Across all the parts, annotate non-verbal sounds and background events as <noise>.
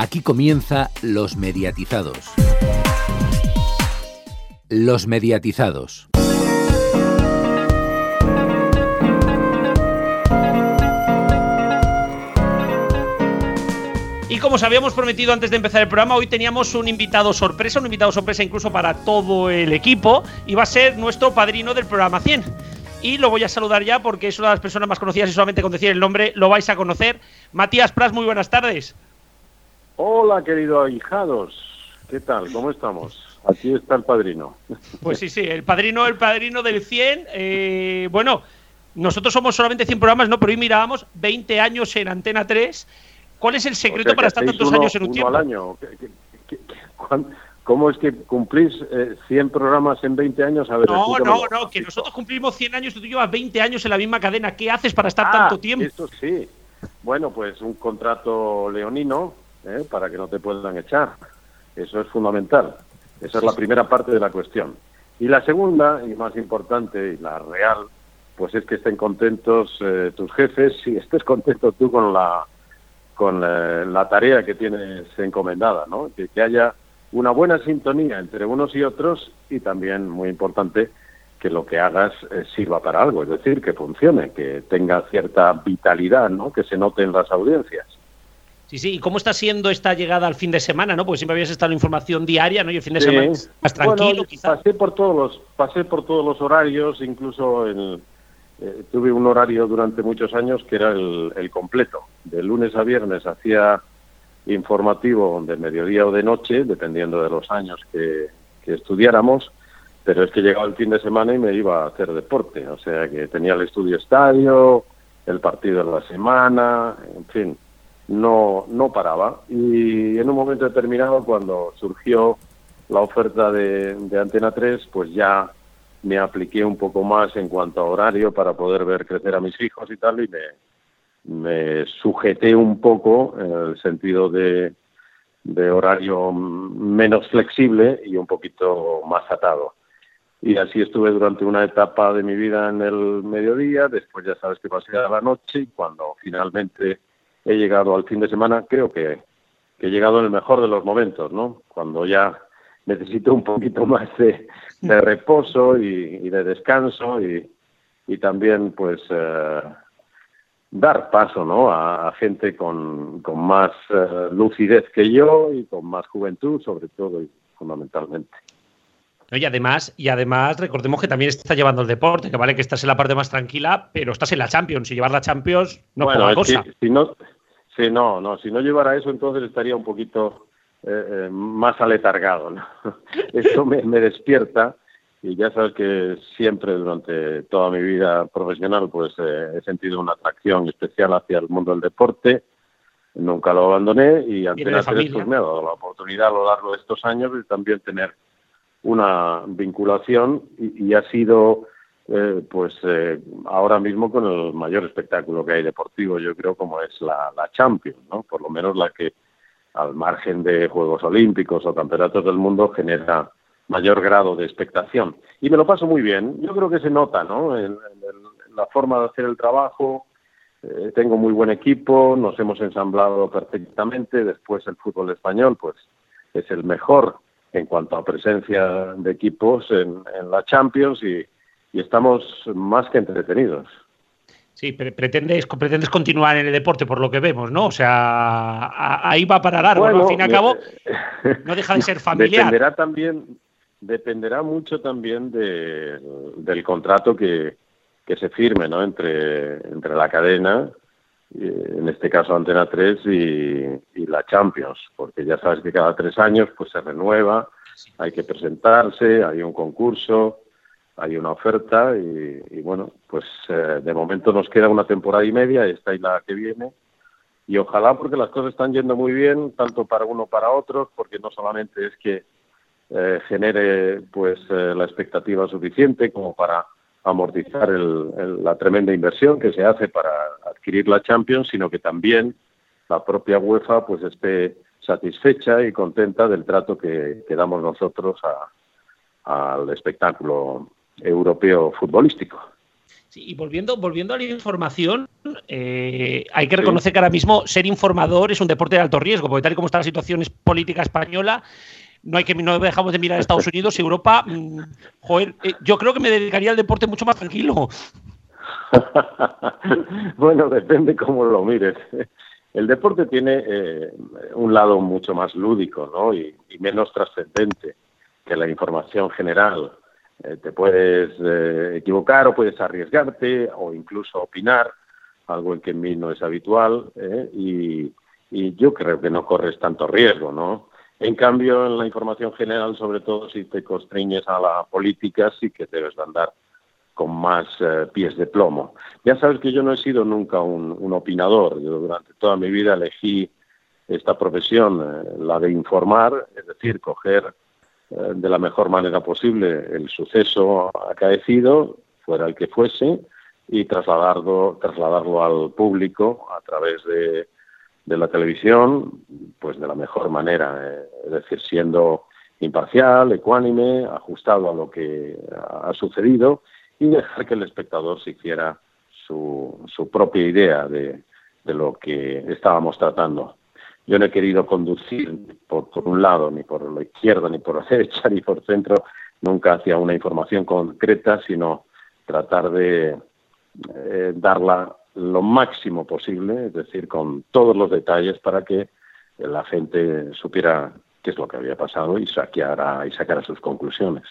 Aquí comienza Los Mediatizados. Los Mediatizados. Y como os habíamos prometido antes de empezar el programa, hoy teníamos un invitado sorpresa, un invitado sorpresa incluso para todo el equipo, y va a ser nuestro padrino del programa 100. Y lo voy a saludar ya porque es una de las personas más conocidas y solamente con decir el nombre lo vais a conocer. Matías Pras, muy buenas tardes. Hola, querido ahijados. ¿Qué tal? ¿Cómo estamos? Aquí está el padrino. Pues sí, sí, el padrino, el padrino del 100. Eh, bueno, nosotros somos solamente 100 programas, ¿no? Pero hoy mirábamos 20 años en Antena 3 ¿Cuál es el secreto para estar tantos años en un tiempo? al año. cómo es que cumplís 100 eh, programas en 20 años? A ver, no, no, no, que nosotros cumplimos 100 años y tú llevas 20 años en la misma cadena. ¿Qué haces para estar ah, tanto tiempo? Eso sí. Bueno, pues un contrato leonino ¿eh? para que no te puedan echar. Eso es fundamental. Esa es la primera parte de la cuestión. Y la segunda, y más importante, y la real, pues es que estén contentos eh, tus jefes y estés contento tú con la con eh, la tarea que tienes encomendada, ¿no? Que, haya una buena sintonía entre unos y otros y también, muy importante, que lo que hagas eh, sirva para algo, es decir, que funcione, que tenga cierta vitalidad, ¿no? Que se note en las audiencias. Sí, sí, ¿y cómo está siendo esta llegada al fin de semana, no? Porque siempre habías estado en información diaria, ¿no? Y el fin de semana más tranquilo, quizás. Pasé por todos los, pasé por todos los horarios, incluso en eh, tuve un horario durante muchos años que era el, completo. De lunes a viernes hacía informativo de mediodía o de noche, dependiendo de los años que, estudiáramos, pero es que llegaba el fin de semana y me iba a hacer deporte, o sea que tenía el estudio estadio, el partido de la semana, en fin, no, no paraba. Y en un momento determinado, cuando surgió la oferta de, Antena 3, pues ya me apliqué un poco más en cuanto a horario para poder ver crecer a mis hijos y tal, y me, me sujeté un poco en el sentido de, de horario menos flexible y un poquito más atado. Y así estuve durante una etapa de mi vida en el mediodía, después ya sabes que pasé a la noche y cuando finalmente he llegado al fin de semana, creo que, que he llegado en el mejor de los momentos, ¿no? Cuando ya necesito un poquito más de, reposo y, de descanso y, también pues eh, dar paso ¿no? a, gente con, con más eh, lucidez que yo y con más juventud sobre todo y fundamentalmente. Y además, y además recordemos que también estás llevando el deporte, que vale que estás en la parte más tranquila, pero estás en la Champions. Y llevar la Champions no es poca cosa. Si, no, si no, no, si no llevara eso, entonces estaría un poquito eh, eh, más aletargado. ¿no? <laughs> Esto me, despierta y ya sabes que siempre durante toda mi vida profesional pues eh, he sentido una atracción especial hacia el mundo del deporte. Nunca lo abandoné y Antena 3 pues, me ha dado la oportunidad a lo largo de estos años de también tener una vinculación y, ha sido pues ahora mismo con el mayor espectáculo que hay deportivo yo creo como es la, la Champions, ¿no? Por lo menos la que al margen de Juegos Olímpicos o Campeonatos del Mundo, genera mayor grado de expectación. Y me lo paso muy bien. Yo creo que se nota, ¿no? En, la forma de hacer el trabajo. Eh, tengo muy buen equipo, nos hemos ensamblado perfectamente. Después el fútbol español, pues, es el mejor en cuanto a presencia de equipos en, la Champions y estamos más que entretenidos. Sí, pretendes, pretendes continuar en el deporte por lo que vemos, ¿no? O sea, ahí va para largo, Al fin y al cabo, no deja de ser <laughs> familiar. Dependerá también, dependerá mucho también de, del contrato que, que se firme, ¿no? Entre, entre la cadena, en este caso Antena 3 y, y la Champions, porque ya sabes que cada tres años pues se renueva, hay que presentarse, hay un concurso, hay una oferta y, bueno, pues eh, de momento nos queda una temporada y media, esta y la que viene, y ojalá porque las cosas están yendo muy bien, tanto para uno para otros, porque no solamente es que eh, genere pues eh, la expectativa suficiente como para amortizar la tremenda inversión que se hace para adquirir la Champions, sino que también la propia UEFA pues esté satisfecha y contenta del trato que, que damos nosotros a, al espectáculo europeo futbolístico. Sí, y volviendo, volviendo a la información, eh, hay que reconocer que ahora mismo ser informador es un deporte de alto riesgo, porque tal y como está la situación política española, no hay que no dejamos de mirar Estados Unidos y Europa. Mm, joder, eh, yo creo que me dedicaría al deporte mucho más tranquilo. <laughs> bueno, depende cómo lo mires. El deporte tiene eh, un lado mucho más lúdico, ¿no? Y, menos trascendente que la información general. Eh, te puedes equivocar o puedes arriesgarte o incluso opinar, algo en que en mí no es habitual, y, y yo creo que no corres tanto riesgo, ¿no? En cambio, en la información general, sobre todo si te constriñes a la política, sí que debes de andar con más eh, pies de plomo. Ya sabes que yo no he sido nunca un, opinador. Yo durante toda mi vida elegí esta profesión, eh, la de informar, es decir, coger eh, de la mejor manera posible el suceso acaecido, fuera el que fuese, y trasladarlo, trasladarlo al público a través de de la televisión, pues de la mejor manera, eh, es decir, siendo imparcial, ecuánime, ajustado a lo que ha sucedido y dejar que el espectador se hiciera su, propia idea de, lo que estábamos tratando. Yo no he querido conducir por, por, un lado, ni por la izquierda, ni por la <laughs> derecha, ni por centro, nunca hacia una información concreta, sino tratar de eh, darla lo máximo posible, es decir, con todos los detalles para que la gente supiera qué es lo que había pasado y saqueara y sacara sus conclusiones.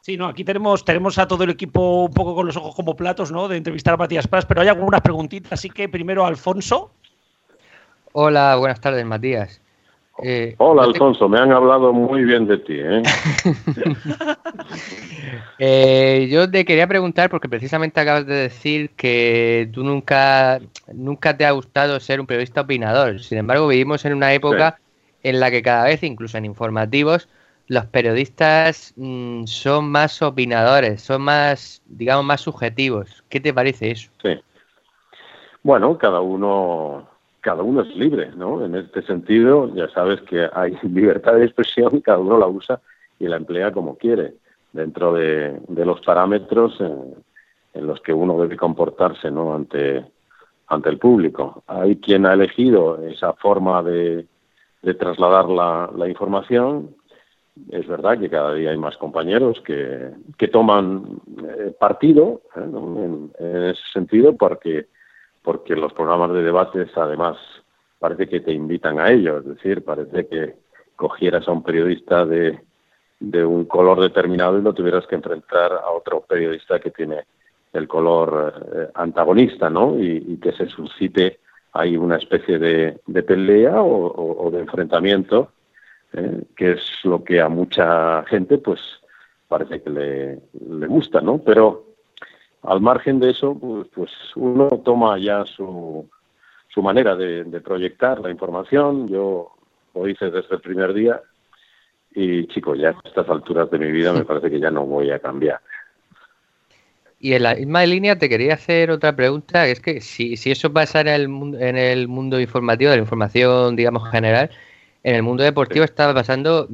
Sí, no, aquí tenemos, tenemos a todo el equipo un poco con los ojos como platos, ¿no? De entrevistar a Matías Paz, pero hay algunas preguntitas, así que primero Alfonso. Hola, buenas tardes, Matías. Eh, Hola, Alfonso, me han hablado muy bien de ti. ¿eh? <laughs> ¿eh? yo te quería preguntar, porque precisamente acabas de decir que tú nunca, nunca te ha gustado ser un periodista opinador. Sin embargo, vivimos en una época en la que cada vez, incluso en informativos, los periodistas mm, son más opinadores, son más, digamos, más subjetivos. ¿Qué te parece eso? Sí. Bueno, cada uno cada uno es libre, ¿no? En este sentido, ya sabes que hay <laughs> libertad de expresión, cada uno la usa y la emplea como quiere, dentro de, los parámetros en, los que uno debe comportarse, ¿no? Ante, ante el público. Hay quien ha elegido esa forma de, trasladar la, información. Es verdad que cada día hay más compañeros que, que toman eh, partido ¿eh? en, en, ese sentido porque porque los programas de debates además parece que te invitan a ello, es decir, parece que cogieras a un periodista de, un color determinado y lo tuvieras que enfrentar a otro periodista que tiene el color eh, antagonista, ¿no? Y, que se suscite ahí una especie de, de pelea o, de enfrentamiento, eh, que es lo que a mucha gente, pues, parece que le, le gusta, ¿no? Pero al margen de eso, pues, pues, uno toma ya su, su manera de, proyectar la información. Yo lo hice desde el primer día y, chicos, ya a estas alturas de mi vida me <laughs> parece que ya no voy a cambiar. Y en la misma línea te quería hacer otra pregunta, es que si, si eso pasa en el, en el mundo informativo, de la información, digamos, general, en el mundo deportivo está pasando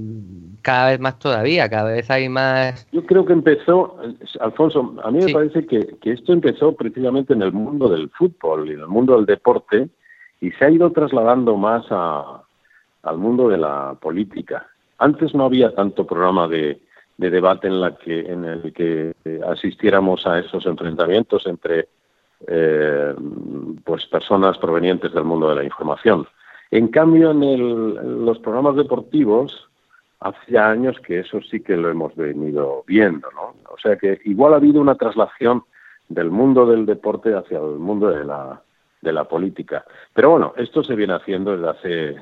cada vez más todavía, cada vez hay más... Yo creo que empezó, Alfonso, a mí me parece que, esto empezó precisamente en el mundo del fútbol y en el mundo del deporte y se ha ido trasladando más a, al mundo de la política. Antes no había tanto programa de, debate en, la que, en el que asistiéramos a esos enfrentamientos entre eh, pues personas provenientes del mundo de la información. En cambio, en, en los programas deportivos, hace años que eso sí que lo hemos venido viendo, ¿no? O sea que igual ha habido una traslación del mundo del deporte hacia el mundo de la, de la política. Pero bueno, esto se viene haciendo desde hace,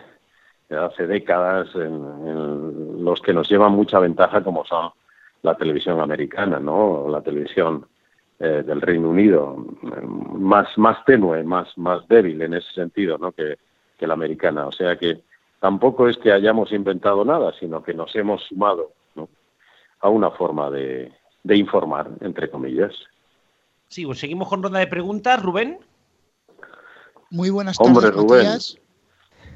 hace décadas en, los que nos llevan mucha ventaja como son la televisión americana, ¿no? La televisión eh, del Reino Unido, más, más tenue, más, más débil en ese sentido, ¿no? Que, que la americana. O sea que tampoco es que hayamos inventado nada, sino que nos hemos sumado a una forma de, informar, entre comillas. Sí, pues seguimos con ronda de preguntas. Rubén. Muy buenas tardes, Hombre, Rubén.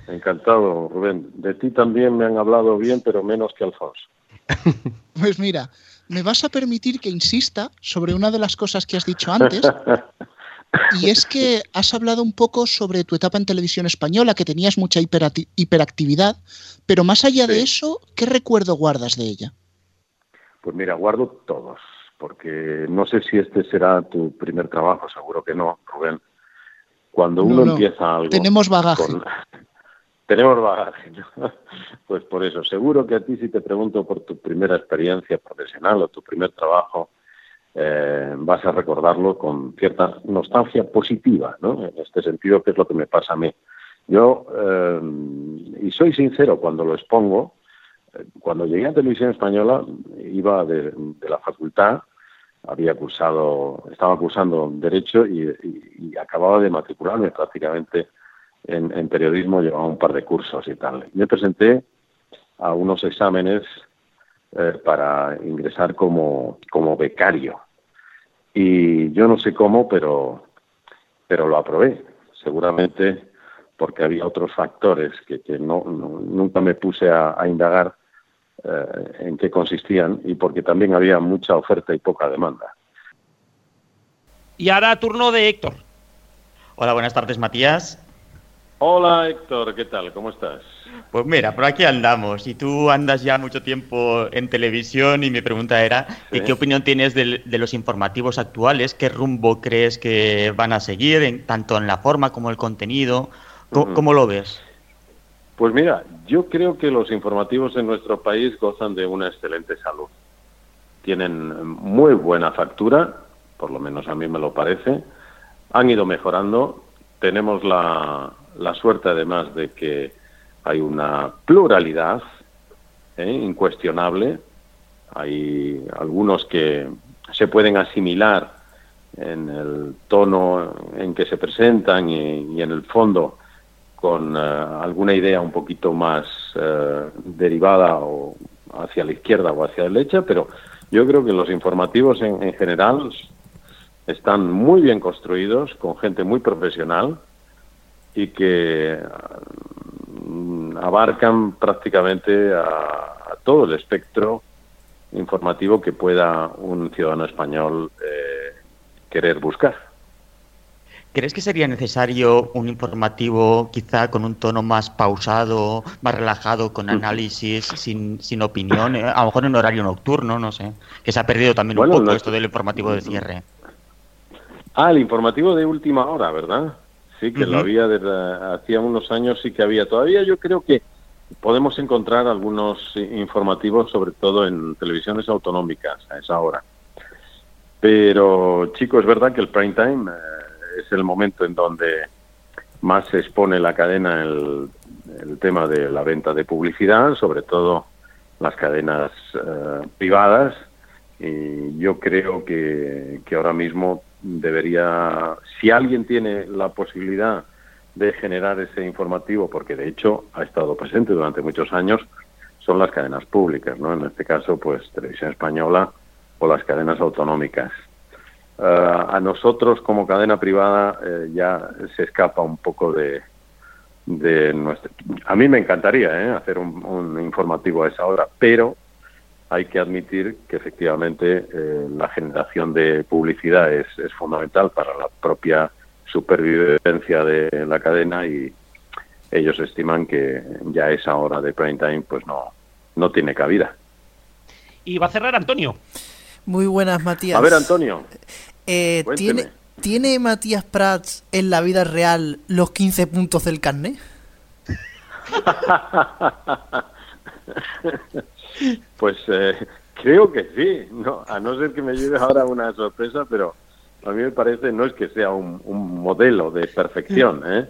Encantado, Rubén. De ti también me han hablado bien, pero menos que Alfonso. <laughs> pues mira, me vas a permitir que insista sobre una de las cosas que has dicho antes. <laughs> Y es que has hablado un poco sobre tu etapa en televisión española, que tenías mucha hiperactividad, pero más allá de eso, ¿qué recuerdo guardas de ella? Pues mira, guardo todos, porque no sé si este será tu primer trabajo, seguro que no, Rubén. Cuando uno empieza algo... Tenemos bagaje. <laughs> Tenemos bagaje. <laughs> Pues por eso, seguro que a ti si te pregunto por tu primera experiencia profesional o tu primer trabajo, eh, vas a recordarlo con cierta nostalgia positiva, ¿no? En este sentido, que es lo que me pasa a mí. Yo, eh, y soy sincero cuando lo expongo, eh, cuando llegué a Televisión Española iba de, la facultad, había cursado, estaba cursando Derecho y, acababa de matricularme prácticamente en, periodismo llevaba un par de cursos y tal. Me presenté a unos exámenes para ingresar como, como becario. Y yo no sé cómo, pero, pero lo aprobé. Seguramente porque había otros factores que, que no, nunca me puse a, indagar eh, en qué consistían y porque también había mucha oferta y poca demanda. Y ahora turno de Héctor. Hola, buenas tardes, Matías. Hola Héctor, ¿qué tal? ¿Cómo estás? Pues mira, por aquí andamos. Y tú andas ya mucho tiempo en televisión y mi pregunta era, ¿qué opinión tienes de, los informativos actuales? ¿Qué rumbo crees que van a seguir, tanto en la forma como el contenido? ¿Cómo, lo ves? Pues mira, yo creo que los informativos en nuestro país gozan de una excelente salud. Tienen muy buena factura, por lo menos a mí me lo parece. Han ido mejorando. Tenemos la, la suerte además de que hay una pluralidad ¿eh? incuestionable. Hay algunos que se pueden asimilar en el tono en que se presentan y, en el fondo con eh, alguna idea un poquito más eh, derivada o hacia la izquierda o hacia la derecha, pero yo creo que los informativos en general están muy bien construidos, con gente muy profesional, y que mm, abarcan prácticamente a, todo el espectro informativo que pueda un ciudadano español eh, querer buscar. ¿Crees que sería necesario un informativo quizá con un tono más pausado, más relajado, con análisis, sin, sin opinión, eh, a lo mejor en horario nocturno, no sé, que se ha perdido también un poco esto del informativo de cierre? Ah, el informativo de última hora, ¿verdad? Sí, que lo había desde hacía unos años, sí que había. Todavía yo creo que podemos encontrar algunos informativos, sobre todo en televisiones autonómicas a esa hora. Pero, chicos, es verdad que el prime time eh, es el momento en donde más se expone la cadena el, el tema de la venta de publicidad, sobre todo las cadenas eh, privadas. Y yo creo que, que ahora mismo debería, si alguien tiene la posibilidad de generar ese informativo, porque de hecho ha estado presente durante muchos años, son las cadenas públicas, ¿no? En este caso, pues Televisión Española o las cadenas autonómicas. Eh, a nosotros como cadena privada eh, ya se escapa un poco de, de nuestro... A mí me encantaría ¿eh? hacer un, un informativo a esa hora, pero hay que admitir que efectivamente eh, la generación de publicidad es, fundamental para la propia supervivencia de la cadena y ellos estiman que ya esa hora de prime time pues no, no tiene cabida. Y va a cerrar Antonio. Muy buenas, Matías. A ver, Antonio. Eh, ¿tiene, ¿Tiene Matías Prats en la vida real los 15 puntos del carnet? <laughs> <laughs> Pues eh, creo que sí, no, a no ser que me lleve ahora una sorpresa, pero a mí me parece no es que sea un, modelo de perfección, ¿eh?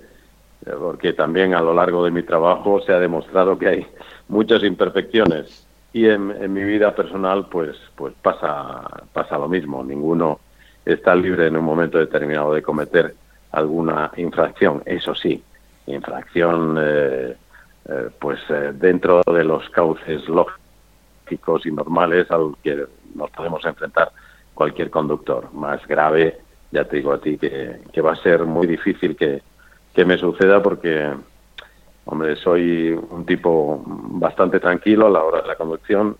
porque también a lo largo de mi trabajo se ha demostrado que hay muchas imperfecciones y en, mi vida personal pues pues pasa pasa lo mismo. Ninguno está libre en un momento determinado de cometer alguna infracción. Eso sí infracción eh, eh, pues dentro de los cauces lógicos y normales al que nos podemos enfrentar cualquier conductor. Más grave, ya te digo a ti, que, que va a ser muy difícil que, que me suceda porque, hombre, soy un tipo bastante tranquilo a la hora de la conducción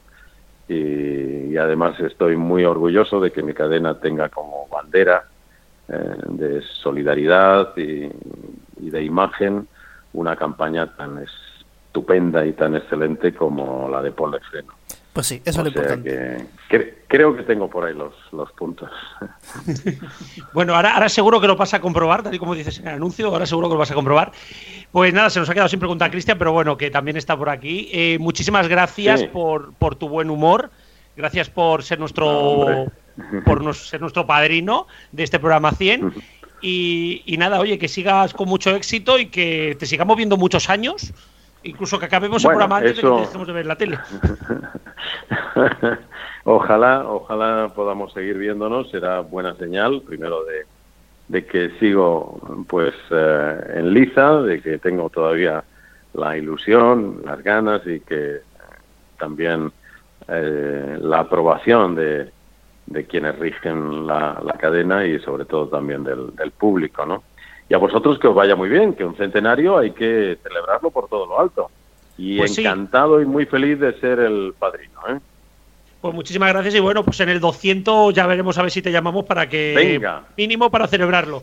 y, además estoy muy orgulloso de que mi cadena tenga como bandera eh, de solidaridad y, de imagen una campaña tan estupenda y tan excelente como la de Paul Freno. Pues sí, eso es lo importante. creo que tengo por ahí los, los puntos. <laughs> bueno, ahora, ahora seguro que lo vas a comprobar, tal y como dices en el anuncio, ahora seguro que lo vas a comprobar. Pues nada, se nos ha quedado sin preguntar Cristian, pero bueno, que también está por aquí. Eh, muchísimas gracias por, por tu buen humor, gracias por ser nuestro, <laughs> por ser nuestro padrino de este programa 100. <laughs> Y, y nada, oye, que sigas con mucho éxito y que te sigamos viendo muchos años incluso que acabemos el programa antes de que dejemos de ver la tele. <laughs> ojalá, ojalá podamos seguir viéndonos, será buena señal, primero de, de que sigo pues eh, en liza, de que tengo todavía la ilusión, las ganas y que también eh, la aprobación de, de quienes rigen la, la, cadena y sobre todo también del, del público, ¿no? Y a vosotros que os vaya muy bien, que un centenario hay que celebrarlo por todo lo alto. Y pues encantado y muy feliz de ser el padrino. ¿eh? Pues muchísimas gracias y bueno, pues en el 200 ya veremos a ver si te llamamos para que... Venga. Mínimo para celebrarlo.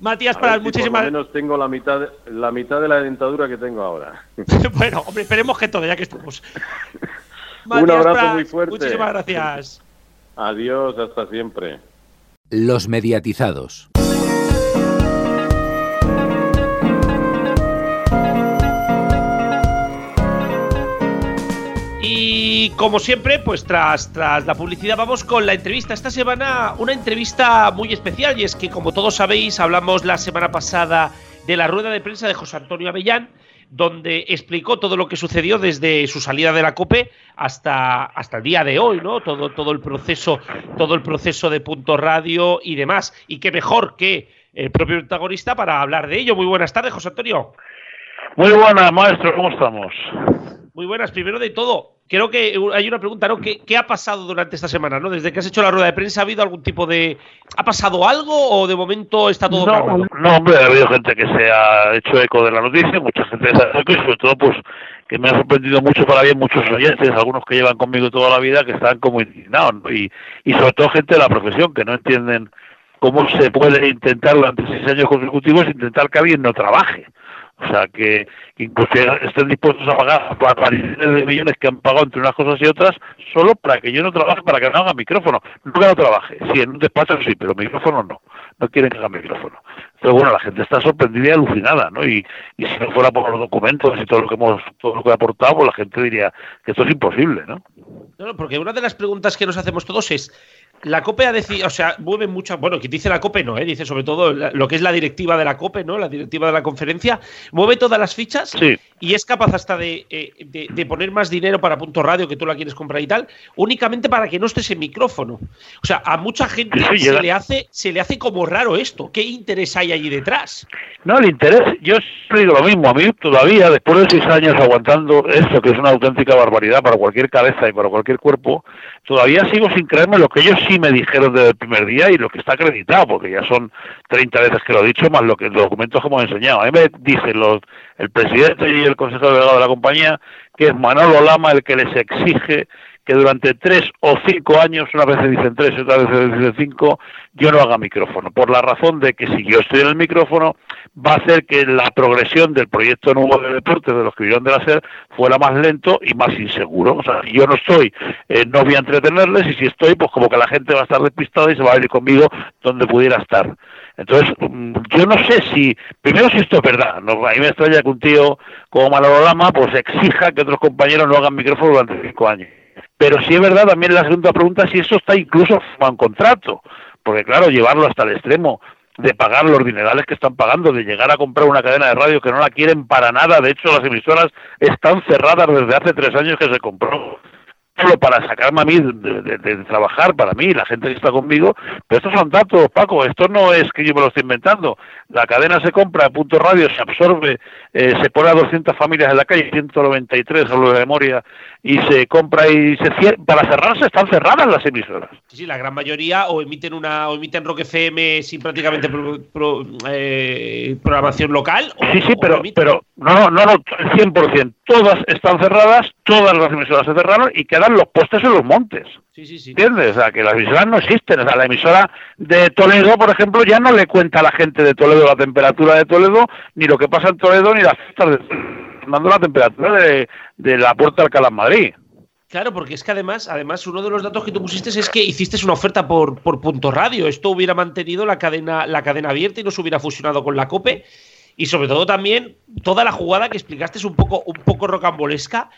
Matías para muchísimas... Por lo menos tengo la mitad, de, la mitad de la dentadura que tengo ahora. <laughs> bueno, hombre, esperemos que todo, ya que estamos. <laughs> un abrazo muy fuerte. Muchísimas gracias. Adiós, hasta siempre. Los mediatizados. Y como siempre, pues tras, tras la publicidad vamos con la entrevista. Esta semana una entrevista muy especial y es que como todos sabéis hablamos la semana pasada de la rueda de prensa de José Antonio Avellán donde explicó todo lo que sucedió desde su salida de la COPE hasta, hasta el día de hoy, ¿no? Todo, todo el proceso, todo el proceso de punto radio y demás. Y qué mejor que el propio protagonista para hablar de ello. Muy buenas tardes, José Antonio. Muy buenas, maestro, ¿cómo estamos? Muy buenas, primero de todo, creo que hay una pregunta, ¿no? ¿Qué, ha pasado durante esta semana, no? Desde que has hecho la rueda de prensa, ¿ha habido algún tipo de... ¿Ha pasado algo o de momento está todo no, No, hombre, ha habido gente que se ha hecho eco de la noticia, mucha gente se ha hecho y sobre todo, pues, que me ha sorprendido mucho para bien muchos oyentes, algunos que llevan conmigo toda la vida, que están como indignados, y, y sobre todo gente de la profesión, que no entienden cómo se puede intentar durante seis años consecutivos intentar que alguien no trabaje. O sea, que, incluso estén dispuestos a pagar variedades de millones que han pagado entre unas cosas y otras solo para que yo no trabaje, para que no haga micrófono. No que no trabaje. Sí, en un despacho sí, pero micrófono no. No quieren que haga micrófono. Pero bueno, la gente está sorprendida y alucinada, ¿no? Y, y si no fuera por los documentos y todo lo que hemos, todo lo que ha aportado, pues la gente diría que esto es imposible, ¿no? No, porque una de las preguntas que nos hacemos todos es la COPE ha decidido, o sea, mueve muchas, bueno, que dice la COPE no, ¿eh? dice sobre todo lo que es la directiva de la COPE, ¿no? La directiva de la conferencia, mueve todas las fichas y es capaz hasta de, eh, de, poner más dinero para punto radio que tú la quieres comprar y tal, únicamente para que no estés en micrófono. O sea, a mucha gente se, le hace, se le hace como raro esto. ¿Qué interés hay allí detrás? No, el interés, yo digo lo mismo, a mí todavía, después de seis años aguantando esto, que es una auténtica barbaridad para cualquier cabeza y para cualquier cuerpo, todavía sigo sin creerme lo que ellos sí me dijeron desde el primer día y lo que está acreditado, porque ya son 30 veces que lo he dicho, más lo que los documentos que hemos enseñado. A mí me dicen los, el presidente y el consejero delegado de la compañía que es Manolo Lama el que les exige que durante tres o cinco años, una vez dicen tres y otra vez dicen cinco, yo no haga micrófono, por la razón de que si yo estoy en el micrófono va a hacer que la progresión del proyecto nuevo de deportes de los que vieron de la SER fuera más lento y más inseguro. O sea, si yo no estoy, eh, no voy a entretenerles y si estoy, pues como que la gente va a estar despistada y se va a ir conmigo donde pudiera estar. Entonces, mm, yo no sé si, primero si esto es verdad, ¿no? a mí me extraña que un tío como Manolo pues exija que otros compañeros no hagan micrófono durante cinco años. Pero si es verdad también la segunda pregunta si eso está incluso en contrato, porque claro, llevarlo hasta el extremo de pagar los dinerales que están pagando, de llegar a comprar una cadena de radio que no la quieren para nada, de hecho las emisoras están cerradas desde hace tres años que se compró. Solo para sacarme a mí de, trabajar, para mí, la gente que está conmigo, pero estos son datos, Paco, esto no es que yo me lo estoy inventando. La cadena se compra, a punto radio, se absorbe, eh, se pone a 200 familias en la calle, 193, solo de memoria, y se compra y se cierra. Para cerrarse están cerradas las emisoras. Sí, sí, la gran mayoría o emiten una o emiten Rock FM sin prácticamente eh, programación local. sí, sí, pero, pero no, no, no, no, el 100%. Todas están cerradas, todas las emisoras se cerraron y quedan los postes en los montes. Sí, sí, sí. ¿Entiendes? O sea, que las emisoras no existen. O sea, la emisora de Toledo, por ejemplo, ya no le cuenta a la gente de Toledo la temperatura de Toledo, ni lo que pasa en Toledo, ni las fiestas de dando la temperatura de, la Puerta de Alcalá Madrid. Claro, porque es que además, además uno de los datos que tú pusiste es que hiciste una oferta por, por punto radio. Esto hubiera mantenido la cadena, la cadena abierta y no se hubiera fusionado con la COPE. Y sobre todo también toda la jugada que explicaste es un poco, un poco rocambolesca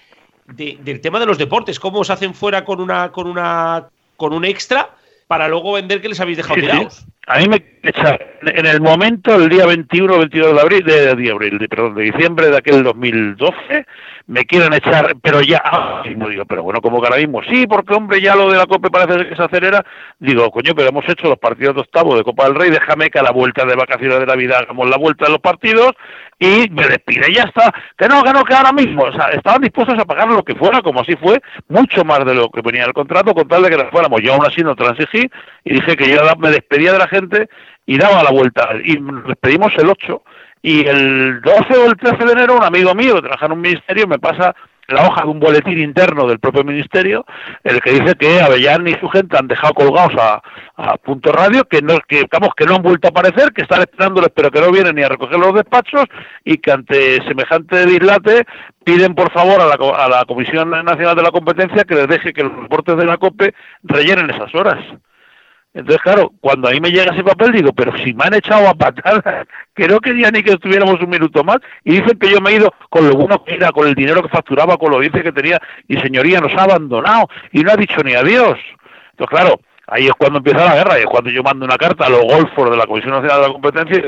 del tema de los deportes. Cómo se hacen fuera con una, con una, con un extra para luego vender que les habéis dejado tirados. A mí me en el momento, el día 21 o 22 de abril, de, abril, de, perdón, de diciembre de aquel 2012, me quieren echar, pero ya, ah, digo, pero bueno, como que ahora mismo, sí, porque hombre, ya lo de la COPE parece que se acelera, digo, coño, pero hemos hecho los partidos de octavo de Copa del Rey, déjame que a la vuelta de vacaciones de Navidad hagamos la vuelta de los partidos y me despide, ya está, que no, que no, que ahora mismo, o sea, estaban dispuestos a pagar lo que fuera, como así fue, mucho más de lo que venía el contrato, con tal de que nos fuéramos, yo aún así no transigí y dije que yo me despedía de la gente y daba la vuelta. Y nos despedimos el 8. Y el 12 o el 13 de enero, un amigo mío que trabaja en un ministerio me pasa la hoja de un boletín interno del propio ministerio, el que dice que Avellán y su gente han dejado colgados a, Punto Radio, que no, digamos, que no han vuelto a aparecer, que están esperándoles, pero que no vienen ni a recoger los despachos, y que ante semejante dislate piden por favor a la, a la Comisión Nacional de la Competencia que les deje que los reportes de la COPE rellenen esas horas. Entonces, claro, cuando a mí me llega ese papel, digo, pero si me han echado a patadas, <laughs> que no quería ni que estuviéramos un minuto más, y dicen que yo me he ido con lo bueno que era, con el dinero que facturaba, con lo dice que tenía, y señoría nos ha abandonado, y no ha dicho ni adiós. Entonces, claro, ahí es cuando empieza la guerra, y es cuando yo mando una carta a los golfos de la Comisión Nacional de la Competencia,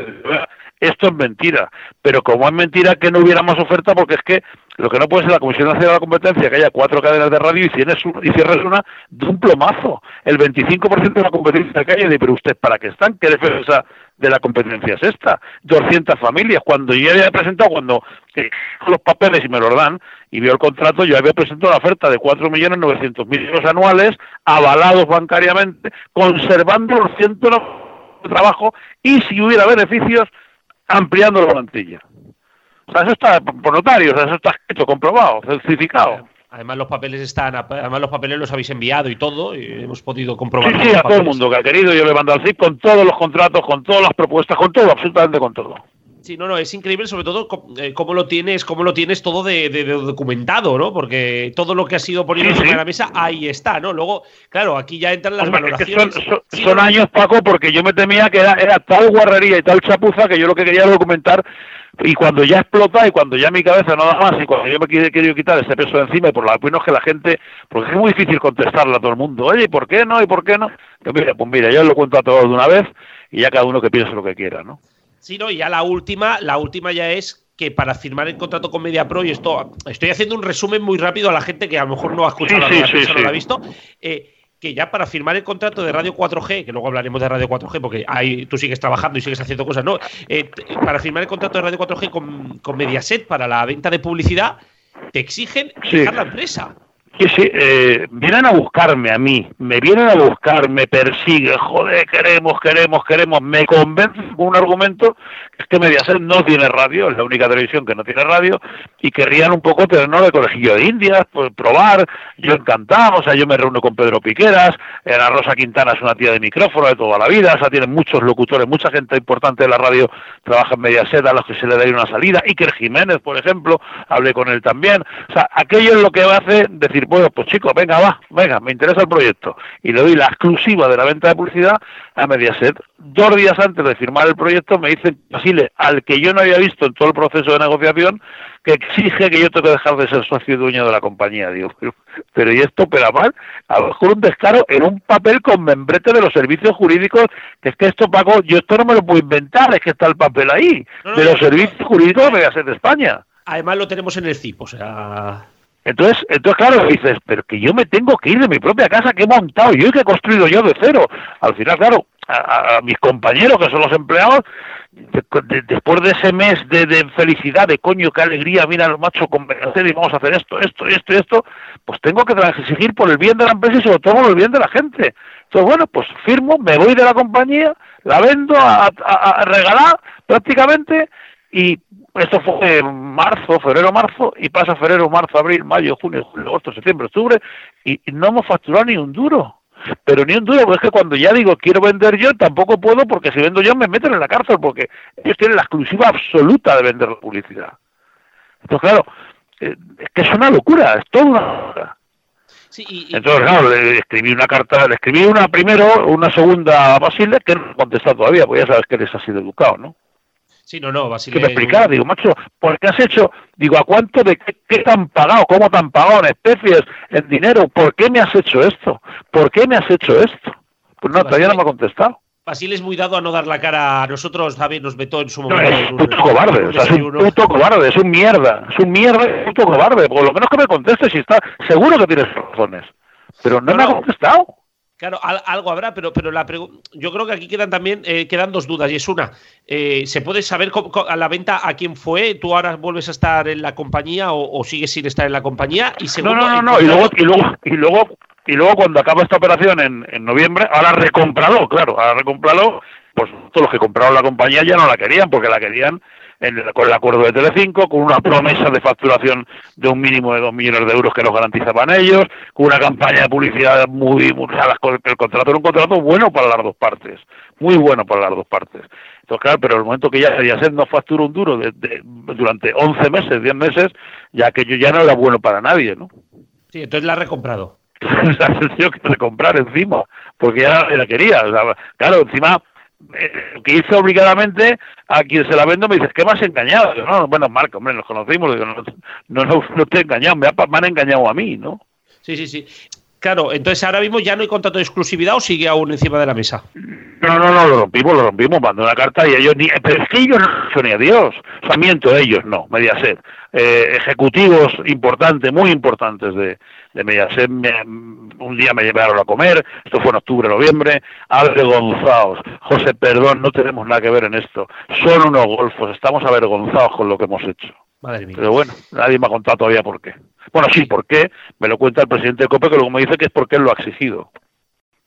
esto es mentira. Pero como es mentira que no hubiera más oferta, porque es que lo que no puede ser la Comisión Nacional de la Competencia, que haya cuatro cadenas de radio y cierres, y cierres una de un plomazo. El 25% de la competencia que hay, pero usted, ¿para qué están? ¿Qué defensa de la competencia es esta? 200 familias. Cuando yo había presentado, cuando eh, los papeles y me los dan, y veo el contrato, yo había presentado una oferta de 4.900.000 euros anuales, avalados bancariamente, conservando los cientos de trabajo y si hubiera beneficios, ampliando la plantilla. O sea, eso está por notario, o sea, eso está escrito, comprobado, certificado. Además los papeles están, además los papeles los habéis enviado y todo, y hemos podido comprobar. Sí, sí, a todo el mundo que ha querido, yo le mando al CIP con todos los contratos, con todas las propuestas, con todo, absolutamente con todo. Sí, no, no, es increíble sobre todo eh, cómo lo tienes, cómo lo tienes todo de, documentado, ¿no? Porque todo lo que ha sido poniendo sobre la mesa, ahí está, ¿no? Luego, claro, aquí ya entran las valoraciones. son, años, Paco, porque yo me temía que era, era tal guarrería y tal chapuza que yo lo que quería era documentar y cuando ya explota y cuando ya mi cabeza no da más y cuando yo me he querido quitar ese peso de encima y por lo menos que la gente, porque es muy difícil contestarle a todo el mundo, oye, ¿y por qué no? ¿y por qué no? Pues mira, pues mira, yo lo cuento a todos de una vez y ya cada uno que piense lo que quiera, ¿no? Sí, no, y ya la última, la última ya es que para firmar el contrato con MediaPro, y esto estoy haciendo un resumen muy rápido a la gente que a lo mejor no ha escuchado la no lo ha visto, eh, que ya para firmar el contrato de Radio 4G, que luego hablaremos de Radio 4G, porque ahí tú sigues trabajando y sigues haciendo cosas, ¿no? Eh, para firmar el contrato de Radio 4G con, con, Mediaset para la venta de publicidad, te exigen dejar la empresa. Sí, sí, eh, vienen a buscarme a mí, me vienen a buscar, me persiguen, joder, queremos, queremos, queremos, me convencen con un argumento que es que Mediaset no tiene radio, es la única televisión que no tiene radio, y querrían un poco tenernos de colegillo de indias, pues probar, yo encantado, o sea, yo me reúno con Pedro Piqueras, Ana Rosa Quintana es una tía de micrófono de toda la vida, o sea, tienen muchos locutores, mucha gente importante de la radio trabaja en Mediaset a los que se le da una salida, Iker Jiménez, por ejemplo, hablé con él también, o sea, aquello es lo que hace decir bueno, pues chicos, venga, va, venga, me interesa el proyecto. Y le doy la exclusiva de la venta de publicidad a Mediaset. Dos días antes de firmar el proyecto me dicen, Basile, al que yo no había visto en todo el proceso de negociación, que exige que yo tengo que dejar de ser socio y dueño de la compañía. Digo, pero, ¿y esto pero mal? A lo mejor un descaro en un papel con membrete de los servicios jurídicos, que es que esto, Paco, yo esto no me lo puedo inventar, es que está el papel ahí, de los servicios jurídicos de Mediaset de España. Además lo tenemos en el CIP, o sea... Entonces, entonces claro, dices, pero que yo me tengo que ir de mi propia casa que he montado yo y que he construido yo de cero. Al final, claro, a, mis compañeros que son los empleados, después de ese mes de, felicidad, de coño, qué alegría, mira los machos convencer y vamos a hacer esto, esto, esto esto, pues tengo que exigir por el bien de la empresa y sobre todo por el bien de la gente. Entonces, bueno, pues firmo, me voy de la compañía, la vendo a, regalar prácticamente y esto fue en marzo, febrero, marzo, y pasa febrero, marzo, abril, mayo, junio, julio, agosto, septiembre, octubre, y no hemos facturado ni un duro pero ni un duro, porque es que cuando ya digo quiero vender yo, tampoco puedo, porque si vendo yo me meten en la cárcel, porque ellos tienen la exclusiva absoluta de vender la publicidad. Entonces, claro, eh, es que es una locura, es toda una locura. Entonces, claro, le escribí una carta, le escribí una primero, una segunda a Basile, que no contestado todavía, pues ya sabes que eres así de educado, ¿no? Sí, no, no, Basile. Que me explicara, digo, macho, ¿por qué has hecho? Digo, ¿a cuánto de qué, qué, te han pagado? ¿Cómo te han pagado? ¿En especies? ¿En dinero? ¿Por qué me has hecho esto? ¿Por qué me has hecho esto? Pues no, todavía no me ha contestado. Basile es muy dado a no dar la cara a nosotros, David nos vetó en su momento. No, es un puto cobarde, o sea, es un puto cobarde, es un mierda, es un mierda, es un puto cobarde. Por lo menos que me conteste si está seguro que tienes razones. Pero no, me ha contestado. Claro, algo habrá, pero, pero la yo creo que aquí quedan también eh, quedan dos dudas y es una, eh, ¿se puede saber a la venta a quién fue? ¿Tú ahora vuelves a estar en la compañía o, sigues sin estar en la compañía? Y segundo, no, no, no, no. Y luego, y luego, y luego, y luego cuando acaba esta operación en, en noviembre, ahora recomprado, claro, ahora recomprado, pues todos los que compraron la compañía ya no la querían porque la querían con el acuerdo de Telecinco, con una promesa de facturación de un mínimo de dos millones de euros que nos garantizaban ellos, con una campaña de publicidad muy, muy el contrato era un contrato bueno para las dos partes, muy bueno para las dos partes. Entonces, claro, pero el momento que ya Mediaset no factura un duro de, durante 11 meses, 10 meses, ya que yo ya no era bueno para nadie, ¿no? Sí, entonces la ha recomprado. <laughs> ha tenido que recomprar encima, porque ya la quería. claro, encima eh, que hice obligadamente a quien se la vendo me dices que me has engañado no, bueno Marco hombre nos conocimos digo, no, no, no, te he engañado me, han engañado a mí no sí sí sí. Claro, entonces ahora mismo ya no hay contrato de exclusividad o sigue aún encima de la mesa. No, no, no, lo rompimos, lo rompimos, mandó una carta y ellos ni, pero es que ellos no son ni a Dios, o sea, miento, ellos no, Mediaset, eh, ejecutivos importantes, muy importantes de, de Mediaset, un día me llevaron a comer, esto fue en octubre, noviembre, avergonzados, José, perdón, no tenemos nada que ver en esto, son unos golfos, estamos avergonzados con lo que hemos hecho. Madre mía. Pero bueno, nadie me ha contado todavía por qué. Bueno, sí, ¿por qué? Me lo cuenta el presidente de COPE, que luego me dice que es porque él lo ha exigido.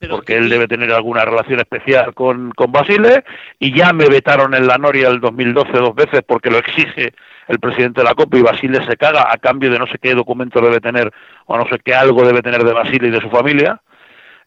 porque él debe tener alguna relación especial con, con Basile y ya me vetaron en la Noria el 2012 dos veces porque lo exige el presidente de la COPE y Basile se caga a cambio de no sé qué documento debe tener o no sé qué algo debe tener de Basile y de su familia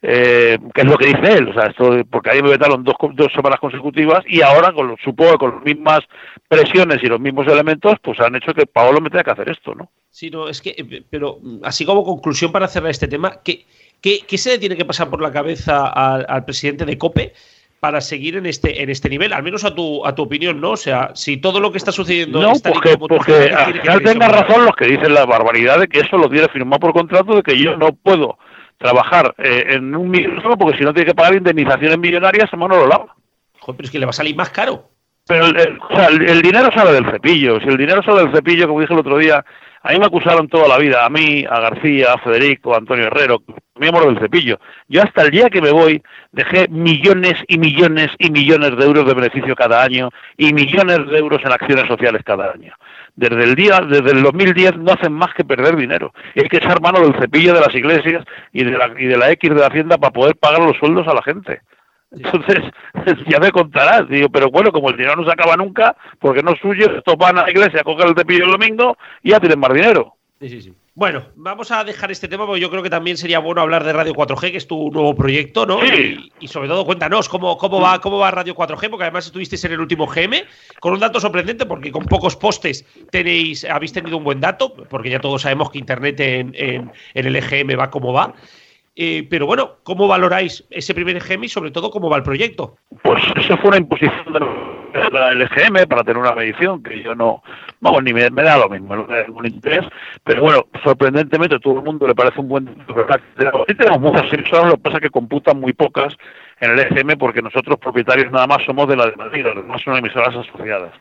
eh, que es lo que dice él, o sea, esto, porque ahí me vetaron dos, dos semanas consecutivas y ahora, con supongo con las mismas presiones y los mismos elementos, pues han hecho que Paolo me tenga que hacer esto, ¿no? Sí, no, es que, eh, pero así como conclusión para cerrar este tema, ¿qué, qué, se le tiene que pasar por la cabeza al, presidente de COPE? Para seguir en este en este nivel, al menos a tu a tu opinión, ¿no? O sea, si todo lo que está sucediendo no, porque, porque al final tengan razón los que dicen la barbaridad de que eso lo tiene firmado por contrato de que yo no puedo trabajar eh, en un micrófono porque si no tiene que pagar indemnizaciones millonarias, a mano lo lava. Joder, pero es que le va a salir más caro. Pero el, o sea, el, dinero sale del cepillo. Si el dinero sale del cepillo, como dije el otro día, a mí me acusaron toda la vida, a mí, a García, a Federico, a Antonio Herrero, miembro del cepillo. Yo hasta el día que me voy dejé millones y millones y millones de euros de beneficio cada año y millones de euros en acciones sociales cada año desde el día, desde el 2010 no hacen más que perder dinero. Y hay que echar mano del cepillo de las iglesias y de la, y de la X de la Hacienda para poder pagar los sueldos a la gente. Entonces, <laughs> ya me contarás, digo, pero bueno, como el dinero no se acaba nunca, porque no es suyo, estos van a la iglesia a coger el cepillo el domingo y ya tienen más dinero. Sí, sí, sí. Bueno, vamos a dejar este tema porque yo creo que también sería bueno hablar de Radio 4G, que es tu nuevo proyecto, ¿no? Y, sobre todo cuéntanos cómo, cómo, va, cómo va Radio 4G, porque además estuvisteis en el último GM con un dato sorprendente, porque con pocos postes tenéis, habéis tenido un buen dato, porque ya todos sabemos que Internet en, en, el EGM va como va. Eh, pero bueno, ¿cómo valoráis ese primer EGM y sobre todo cómo va el proyecto? Pues eso fue una imposición de el EGM para tener una medición que yo no, vamos, ni me, da lo mismo, no me da ningún interés, pero bueno, sorprendentemente a todo el mundo le parece un buen... Sí tenemos muchas emisoras, lo que pasa es que computan muy pocas en el EGM porque nosotros propietarios nada más somos de la de Madrid, los demás son emisoras asociadas.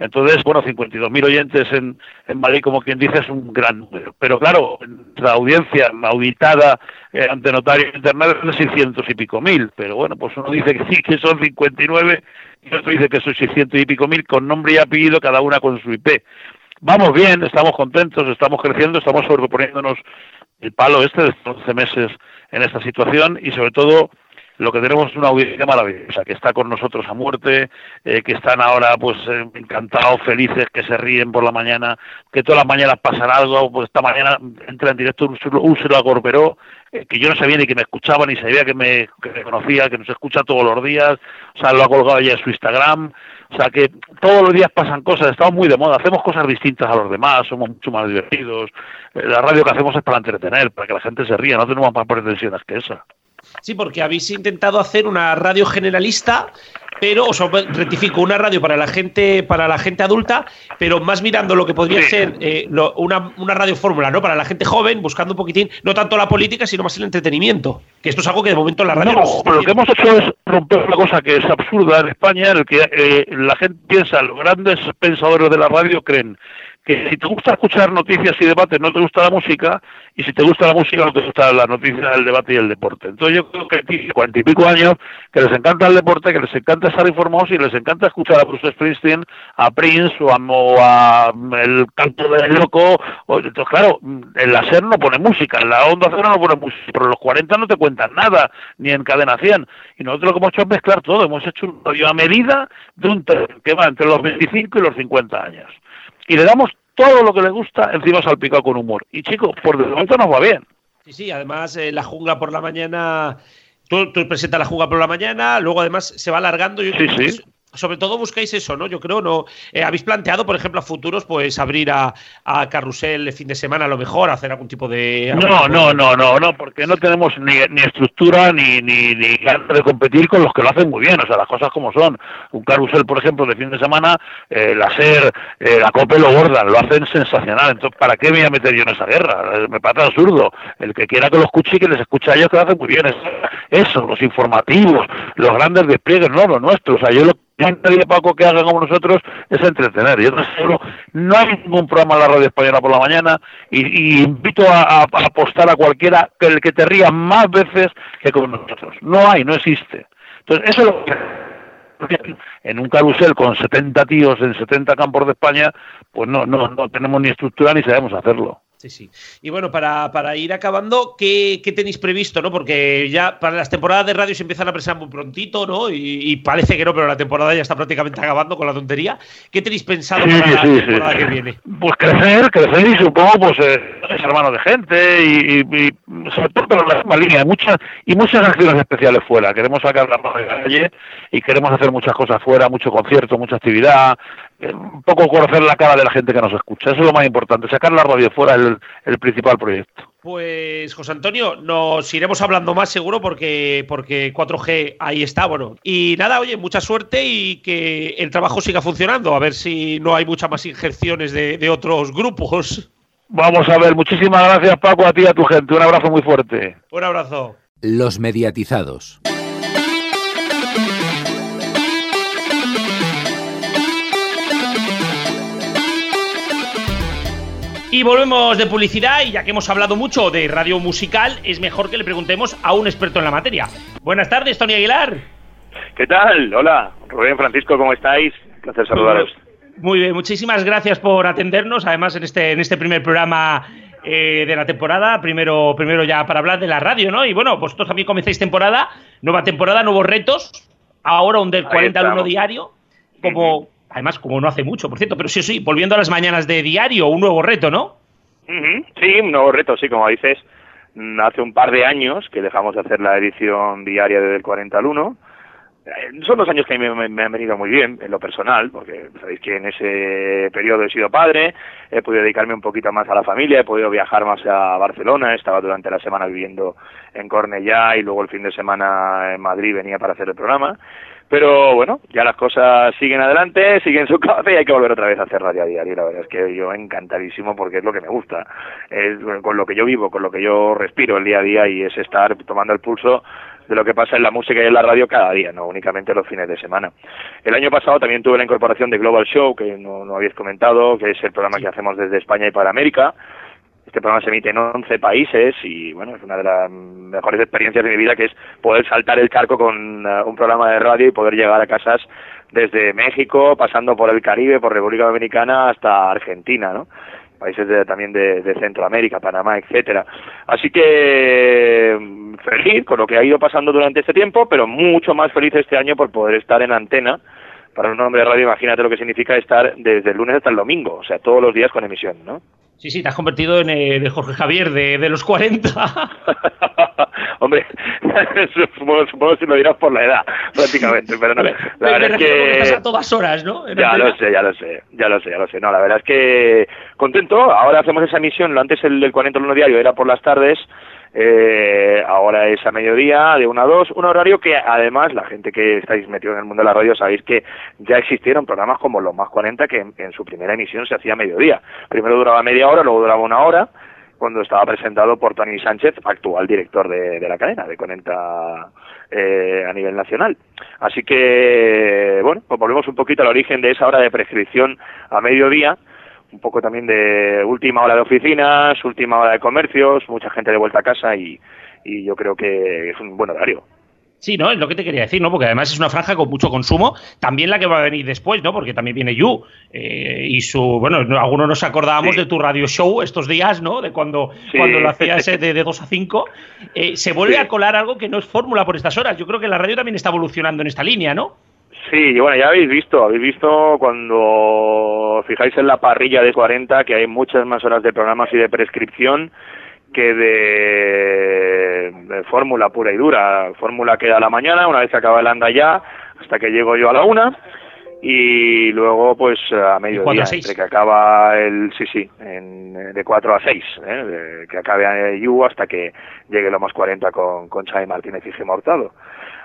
Entonces, bueno, 52.000 oyentes en, en Madrid, como quien dice, es un gran número. Pero claro, la audiencia auditada eh, ante notario internet es de 600 y pico mil. Pero bueno, pues uno dice que sí, que son 59 y otro dice que soy 600 y pico mil con nombre y apellido, cada una con su IP. Vamos bien, estamos contentos, estamos creciendo, estamos sobreponiéndonos el palo este de 11 meses en esta situación y sobre todo lo que tenemos es una audiencia maravillosa, que está con nosotros a muerte, eh, que están ahora pues eh, encantados, felices, que se ríen por la mañana, que todas las mañanas pasan algo, pues esta mañana entra en directo un Úrsula Corberó, eh, que yo no sabía ni que me escuchaba, ni sabía que me, que me conocía, que nos escucha todos los días, o sea, lo ha colgado ya en su Instagram, o sea que todos los días pasan cosas, estamos muy de moda, hacemos cosas distintas a los demás, somos mucho más divertidos. La radio que hacemos es para entretener, para que la gente se ría, no tenemos más pretensiones que esa. Sí, porque habéis intentado hacer una radio generalista, pero os rectifico, una radio para la gente, para la gente adulta, pero más mirando lo que podría ser eh, una, una, radio fórmula, ¿no? Para la gente joven, buscando un poquitín, no tanto la política, sino más el entretenimiento. Que esto es algo que de momento la radio. No, pero lo que hemos hecho es romper una cosa que es absurda en España, en el que eh, la gente piensa, los grandes pensadores de la radio creen que si te gusta escuchar noticias y debates no te gusta la música y si te gusta la música no te gusta la noticia, el debate y el deporte. Entonces yo creo que aquí, cuarenta y pico años, que les encanta el deporte, que les encanta estar informados y les encanta escuchar a Bruce Springsteen, a Prince o a, el canto del loco. entonces claro, el láser no pone música, en la onda cero no pone música, pero los 40 no te cuentan nada, ni en cadena 100. Y nosotros lo que hemos hecho es mezclar todo, hemos hecho un radio a medida de un que va entre los 25 y los 50 años y le damos todo lo que le gusta encima salpicado con humor. Y chicos, por de momento nos va bien. Sí, sí, además eh, la jungla por la mañana, tú, tú, presentas la jungla por la mañana, luego además se va alargando. Yo sí, sí sobre todo buscáis eso, ¿no? Yo creo, ¿no? Eh, ¿Habéis planteado, por ejemplo, a futuros, pues abrir a, a Carrusel el fin de semana a lo mejor, hacer algún tipo de... No, no, no, no, no, porque no tenemos ni, ni estructura ni, ni, ni ganas de competir con los que lo hacen muy bien, o sea, las cosas como son. Un Carrusel, por ejemplo, de fin de semana, eh, la SER, eh, la COPE lo bordan, lo hacen sensacional, entonces, ¿para qué me voy a meter yo en esa guerra? Me parece absurdo. El que quiera que lo escuche y que les escuche a ellos que lo hacen muy bien. Eso, los informativos, los grandes despliegues, no, los nuestros. O sea, yo lo nadie Paco que haga como nosotros es entretener. Yo no hay ningún programa en la radio española por la mañana y, invito a, apostar a cualquiera que el que te ría más veces que con nosotros. No hay, no existe. Entonces, eso es lo que en un carrusel con 70 tíos en 70 campos de España, pues no, no, no tenemos ni estructura ni sabemos hacerlo. Sí, sí. Y bueno, para, para ir acabando, ¿qué, ¿qué, tenéis previsto, no? Porque ya para las temporadas de radio se empiezan a presentar muy prontito, ¿no? Y, parece que no, pero la temporada ya está prácticamente acabando con la tontería. ¿Qué tenéis pensado para la temporada que viene? Pues crecer, crecer y supongo, pues, eh, es hermano de gente y, y, sobre todo la misma línea. muchas, y muchas acciones especiales fuera. Queremos sacar la de la calle y queremos hacer muchas cosas fuera, mucho concierto, mucha actividad, un poco conocer la cara de la gente que nos escucha. Eso es lo más importante. Sacar la radio fuera es el, principal proyecto. Pues José Antonio, nos iremos hablando más seguro porque, porque 4G ahí está, bueno. Y nada, oye, mucha suerte y que el trabajo siga funcionando. A ver si no hay muchas más injerciones de, de otros grupos. Vamos a ver, muchísimas gracias Paco, a ti y a tu gente. Un abrazo muy fuerte. Un abrazo. Los mediatizados. Y volvemos de publicidad y ya que hemos hablado mucho de radio musical, es mejor que le preguntemos a un experto en la materia. Buenas tardes, Tony Aguilar. ¿Qué tal? Hola, Rubén Francisco, ¿cómo estáis? placer saludaros. Muy bien, muchísimas gracias por atendernos, además en este, en este primer programa eh, de la temporada, primero, primero ya para hablar de la radio, ¿no? Y bueno, vosotros también comenzáis temporada, nueva temporada, nuevos retos, ahora un del 40 al 1 diario, como... Además, como no hace mucho, por cierto, pero sí, sí, volviendo a las mañanas de diario, un nuevo reto, ¿no? Sí, un nuevo reto, sí, como dices, mm, hace un par de años que dejamos de hacer la edición diaria del 40 al 1. Eh, son dos años que me, me, han venido muy bien en lo personal, porque sabéis que en ese periodo he sido padre, he podido dedicarme un poquito más a la familia, he podido viajar más a Barcelona, estaba durante la semana viviendo en Cornellá y luego el fin de semana en Madrid venía para hacer el programa. Pero bueno, ya las cosas siguen adelante, siguen su cabeza y hay que volver otra vez a hacer radio a diario. La verdad es que yo encantadísimo porque es lo que me gusta. Es con lo que yo vivo, con lo que yo respiro el día a día y es estar tomando el pulso de lo que pasa en la música y en la radio cada día, no únicamente los fines de semana. El año pasado también tuve la incorporación de Global Show, que no, no habéis comentado, que es el programa que hacemos desde España y para América. Este programa se emite en 11 países y bueno, es una de las mejores experiencias de mi vida que es poder saltar el charco con uh, un programa de radio y poder llegar a casas desde México, pasando por el Caribe, por República Dominicana hasta Argentina, ¿no? países también de, Centroamérica, Panamá, etcétera. Así que feliz con lo que ha ido pasando durante este tiempo, pero mucho más feliz este año por poder estar en antena. Para un hombre de radio, imagínate lo que significa estar desde el lunes hasta el domingo, o sea, todos los días con emisión, ¿no? Sí, sí, te has convertido en el Jorge Javier de, de los 40. <laughs> Hombre, <laughs> supongo, supongo que lo dirás por la edad, prácticamente, pero no. La verdad es que... Estás a todas horas, ¿no? ya lo sé, ya lo sé, ya lo sé, ya lo sé. No, la verdad es que contento. Ahora hacemos esa emisión, antes el del 41 diario era por las tardes, eh, ahora es a mediodía, de 1 a 2, un horario que además la gente que estáis metidos en el mundo de la radio sabéis que ya existieron programas como Los Más 40 que en, su primera emisión se hacía a mediodía. Primero duraba media hora, luego duraba una hora, cuando estaba presentado por Tony Sánchez, actual director de, la cadena, de 40 eh, a nivel nacional. Así que, bueno, pues volvemos un poquito al origen de esa hora de prescripción a mediodía, un poco también de última hora de oficinas, última hora de comercios, mucha gente de vuelta a casa y, y yo creo que es un buen horario. Sí, ¿no? Es lo que te quería decir, ¿no? Porque además es una franja con mucho consumo, también la que va a venir después, ¿no? Porque también viene You eh, y su, bueno, algunos nos acordábamos de tu radio show estos días, ¿no? De cuando, cuando lo hacías <laughs> de, de 2 a 5. Eh, se vuelve a colar algo que no es fórmula por estas horas. Yo creo que la radio también está evolucionando en esta línea, ¿no? Sí, bueno, ya habéis visto, habéis visto cuando fijáis en la parrilla de 40 que hay muchas más horas de programas y de prescripción que de, fórmula pura y dura. Fórmula queda a la mañana, una vez que acaba el anda ya, hasta que llego yo a la una, y luego pues a mediodía, entre que acaba el, sí, sí, en, de 4 a 6, ¿eh? que acabe You hasta que llegue lo más 40 con, con Xavi Martínez y Gemma Hurtado.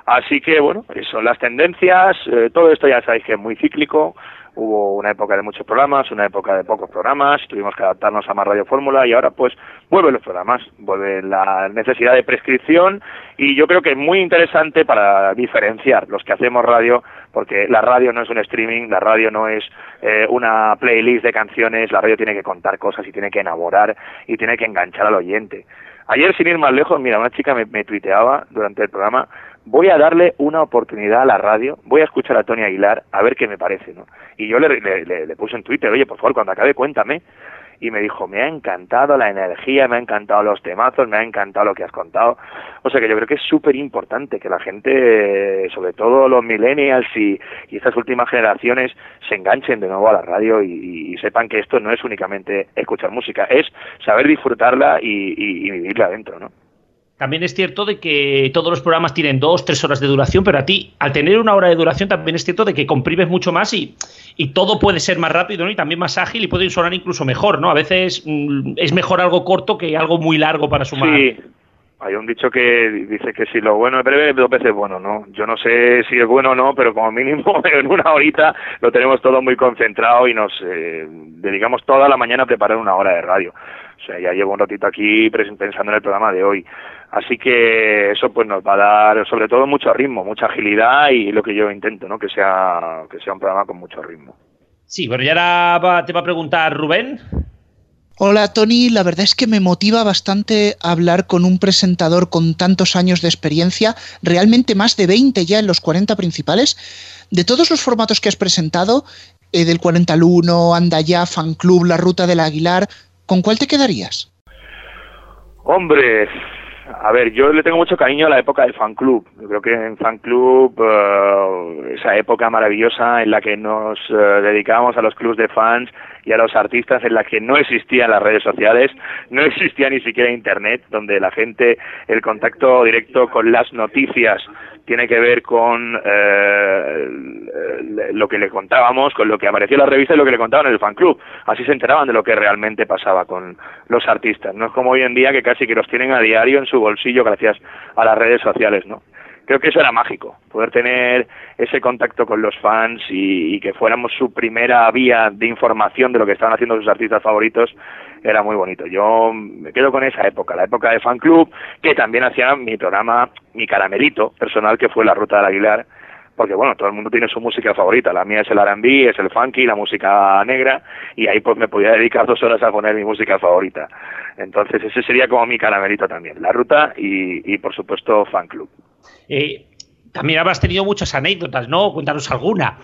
Así que bueno, son las tendencias, eh, todo esto ya sabéis que es muy cíclico, hubo una época de muchos programas, una época de pocos programas, tuvimos que adaptarnos a más Radio Fórmula y ahora pues vuelven los programas, vuelve la necesidad de prescripción y yo creo que es muy interesante para diferenciar los que hacemos radio, porque la radio no es un streaming, la radio no es eh, una playlist de canciones, la radio tiene que contar cosas y tiene que enamorar y tiene que enganchar al oyente. Ayer, sin ir más lejos, mira, una chica me, me tuiteaba durante el programa, voy a darle una oportunidad a la radio, voy a escuchar a Tony Aguilar a ver qué me parece, ¿no? Y yo le, puse en Twitter, oye, por favor, cuando acabe cuéntame. Y me dijo, me ha encantado la energía, me ha encantado los temazos, me ha encantado lo que has contado. O sea que yo creo que es súper importante que la gente, sobre todo los millennials y, estas últimas generaciones, se enganchen de nuevo a la radio y, sepan que esto no es únicamente escuchar música, es saber disfrutarla y, y vivirla adentro, ¿no? También es cierto de que todos los programas tienen dos, tres horas de duración, pero a ti, al tener una hora de duración, también es cierto de que comprimes mucho más y, y todo puede ser más rápido ¿no? y también más ágil y puede sonar incluso mejor, ¿no? A veces mm, es mejor algo corto que algo muy largo para sumar. Sí, hay un dicho que dice que si lo bueno es breve, dos veces bueno, ¿no? Yo no sé si es bueno o no, pero como mínimo <laughs> en una horita lo tenemos todo muy concentrado y nos eh, dedicamos toda la mañana a preparar una hora de radio. O sea, ya llevo un ratito aquí pensando en el programa de hoy. Así que eso pues nos va a dar sobre todo mucho ritmo, mucha agilidad y lo que yo intento, ¿no? Que sea, que sea un programa con mucho ritmo. Sí, pero ya ahora te va a preguntar Rubén. Hola Tony, la verdad es que me motiva bastante hablar con un presentador con tantos años de experiencia, realmente más de 20 ya en los 40 principales. De todos los formatos que has presentado, eh, del 40 al 1, Anda Ya, Fan Club, La Ruta del Aguilar, ¿con cuál te quedarías? Hombre, a ver, yo le tengo mucho cariño a la época del fan club. Yo creo que en fan club, eh, esa época maravillosa en la que nos eh, dedicábamos a los clubs de fans y a los artistas, en la que no existían las redes sociales, no existía ni siquiera internet, donde la gente, el contacto directo con las noticias tiene que ver con eh, lo que le contábamos, con lo que apareció en la revista y lo que le contaban en el fan club. Así se enteraban de lo que realmente pasaba con los artistas. No es como hoy en día que casi que los tienen a diario en su bolsillo gracias a las redes sociales, ¿no? Creo que eso era mágico, poder tener ese contacto con los fans y, y que fuéramos su primera vía de información de lo que estaban haciendo sus artistas favoritos era muy bonito. Yo me quedo con esa época, la época de fan club, que también hacía mi programa, mi caramelito personal, que fue La Ruta del Aguilar, porque bueno, todo el mundo tiene su música favorita, la mía es el R&B, es el funky, la música negra, y ahí pues me podía dedicar dos horas a poner mi música favorita. Entonces ese sería como mi caramelito también, La Ruta y, por supuesto Fan Club. Eh, también habrás tenido muchas anécdotas, ¿no? Cuéntanos alguna.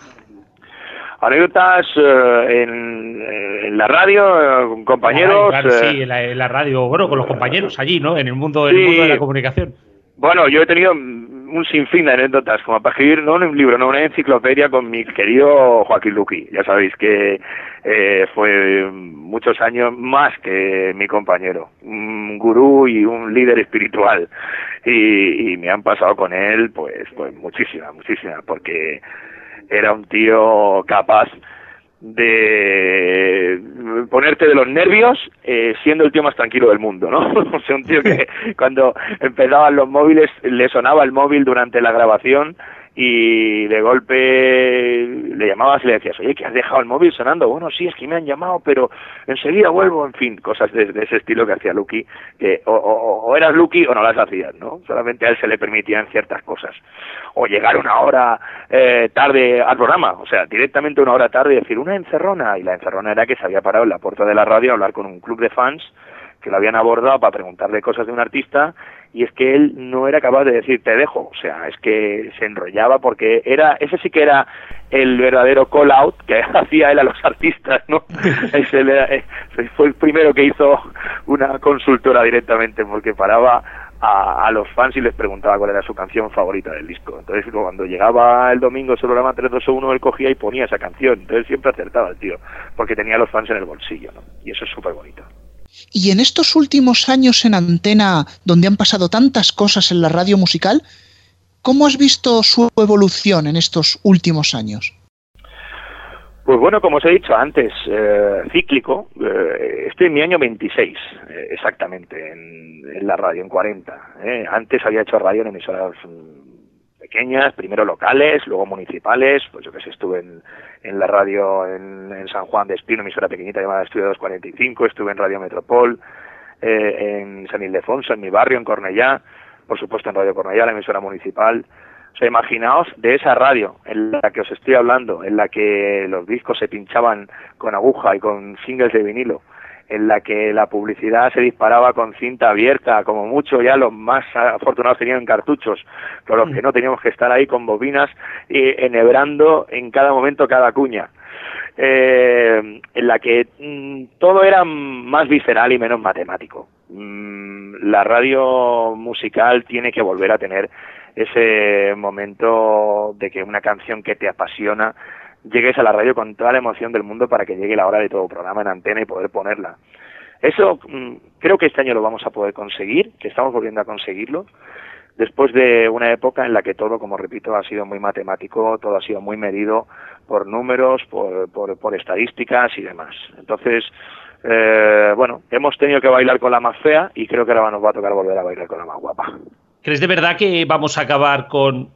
Anécdotas eh, en, la radio, con compañeros. sí, en la, radio, bueno, con los compañeros allí, ¿no? En el mundo, en el mundo de la comunicación. Bueno, yo he tenido un sinfín de anécdotas, como para escribir, no un libro, no una enciclopedia con mi querido Joaquín Luqui. Ya sabéis que eh, fue muchos años más que mi compañero, un gurú y un líder espiritual. Y, me han pasado con él, pues, pues muchísimas, muchísimas, porque era un tío capaz de ponerte de los nervios eh, siendo el tío más tranquilo del mundo, ¿no? <laughs> o sea, un tío que <laughs> cuando empezaban los móviles le sonaba el móvil durante la grabación y de golpe le llamabas y le decías, oye, que has dejado el móvil sonando. Bueno, sí, es que me han llamado, pero enseguida vuelvo. En fin, cosas de, ese estilo que hacía Lucky, que o, eras Lucky o no las hacías, ¿no? Solamente a él se le permitían ciertas cosas. O llegar una hora eh, tarde al programa, o sea, directamente una hora tarde y decir una encerrona. Y la encerrona era que se había parado en la puerta de la radio a hablar con un club de fans que lo habían abordado para preguntarle cosas de un artista y es que él no era capaz de decir te dejo, o sea, es que se enrollaba porque era, ese sí que era el verdadero call out que <laughs> hacía él a los artistas, ¿no? <laughs> ese eh, fue el primero que hizo una consultora directamente porque paraba a, a, los fans y les preguntaba cuál era su canción favorita del disco. Entonces, cuando llegaba el domingo su programa 321, él cogía y ponía esa canción. Entonces, siempre acertaba el tío, porque tenía a los fans en el bolsillo, ¿no? Y eso es súper bonito. Y en estos últimos años en antena, donde han pasado tantas cosas en la radio musical, ¿cómo has visto su evolución en estos últimos años? Pues bueno, como os he dicho antes, eh, cíclico. Eh, estoy en mi año 26, eh, exactamente, en, en, la radio, en 40. Antes había hecho radio en emisoras pequeñas, primero locales, luego municipales, pues yo que sé, estuve en, en la radio en, San Juan de Espino, emisora pequeñita llamada Estudio 245, estuve en Radio Metropol, eh, en San Ildefonso, en mi barrio, en Cornellá, por supuesto en Radio Cornellá, la emisora municipal. O sea, imaginaos de esa radio en la que os estoy hablando, en la que los discos se pinchaban con aguja y con singles de vinilo, en la que la publicidad se disparaba con cinta abierta, como mucho ya los más afortunados tenían cartuchos, pero los que no teníamos que estar ahí con bobinas y enhebrando en cada momento cada cuña. Eh, en la que mm, todo era más visceral y menos matemático. Mm, la radio musical tiene que volver a tener ese momento de que una canción que te apasiona llegues a la radio con toda la emoción del mundo para que llegue la hora de todo programa en antena y poder ponerla. Eso mm, creo que este año lo vamos a poder conseguir, que estamos volviendo a conseguirlo, después de una época en la que todo, como repito, ha sido muy matemático, todo ha sido muy medido por números, por, por, estadísticas y demás. Entonces, eh, bueno, hemos tenido que bailar con la más fea y creo que ahora nos va a tocar volver a bailar con la más guapa. ¿Crees de verdad que vamos a acabar con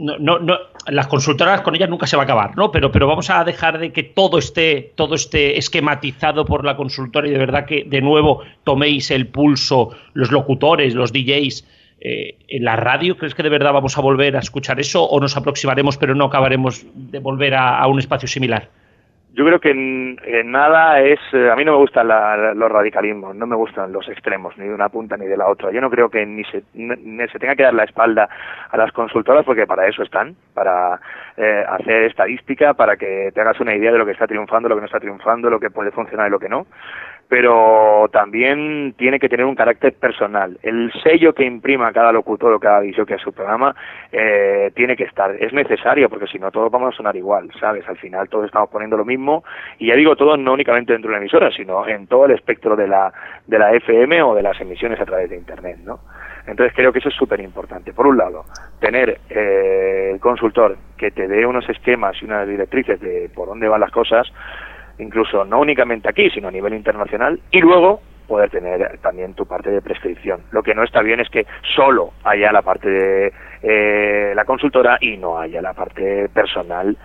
no, no, las consultoras con ellas nunca se va a acabar, ¿no? Pero, pero vamos a dejar de que todo esté, todo esté esquematizado por la consultora y de verdad que de nuevo toméis el pulso, los locutores, los DJs, eh, en la radio. ¿Crees que de verdad vamos a volver a escuchar eso o nos aproximaremos pero no acabaremos de volver a un espacio similar? Yo creo que en, nada es. Eh, a mí no me gustan los radicalismos, no me gustan los extremos, ni de una punta ni de la otra. Yo no creo que ni se, ni se tenga que dar la espalda a las consultoras, porque para eso están, para eh, hacer estadística, para que te hagas una idea de lo que está triunfando, lo que no está triunfando, lo que puede funcionar y lo que no pero también tiene que tener un carácter personal. El sello que imprima cada locutor o cada visión que es su programa eh, tiene que estar. Es necesario porque si no todos vamos a sonar igual, ¿sabes? Al final todos estamos poniendo lo mismo y ya digo todos no únicamente dentro de la emisora, sino en todo el espectro de la, de la FM o de las emisiones a través de Internet, ¿no? Entonces creo que eso es súper importante. Por un lado, tener eh, el consultor que te dé unos esquemas y unas directrices de por dónde van las cosas, incluso no únicamente aquí, sino a nivel internacional, y luego poder tener también tu parte de prescripción. Lo que no está bien es que solo haya la parte de eh, la consultora y no haya la parte personal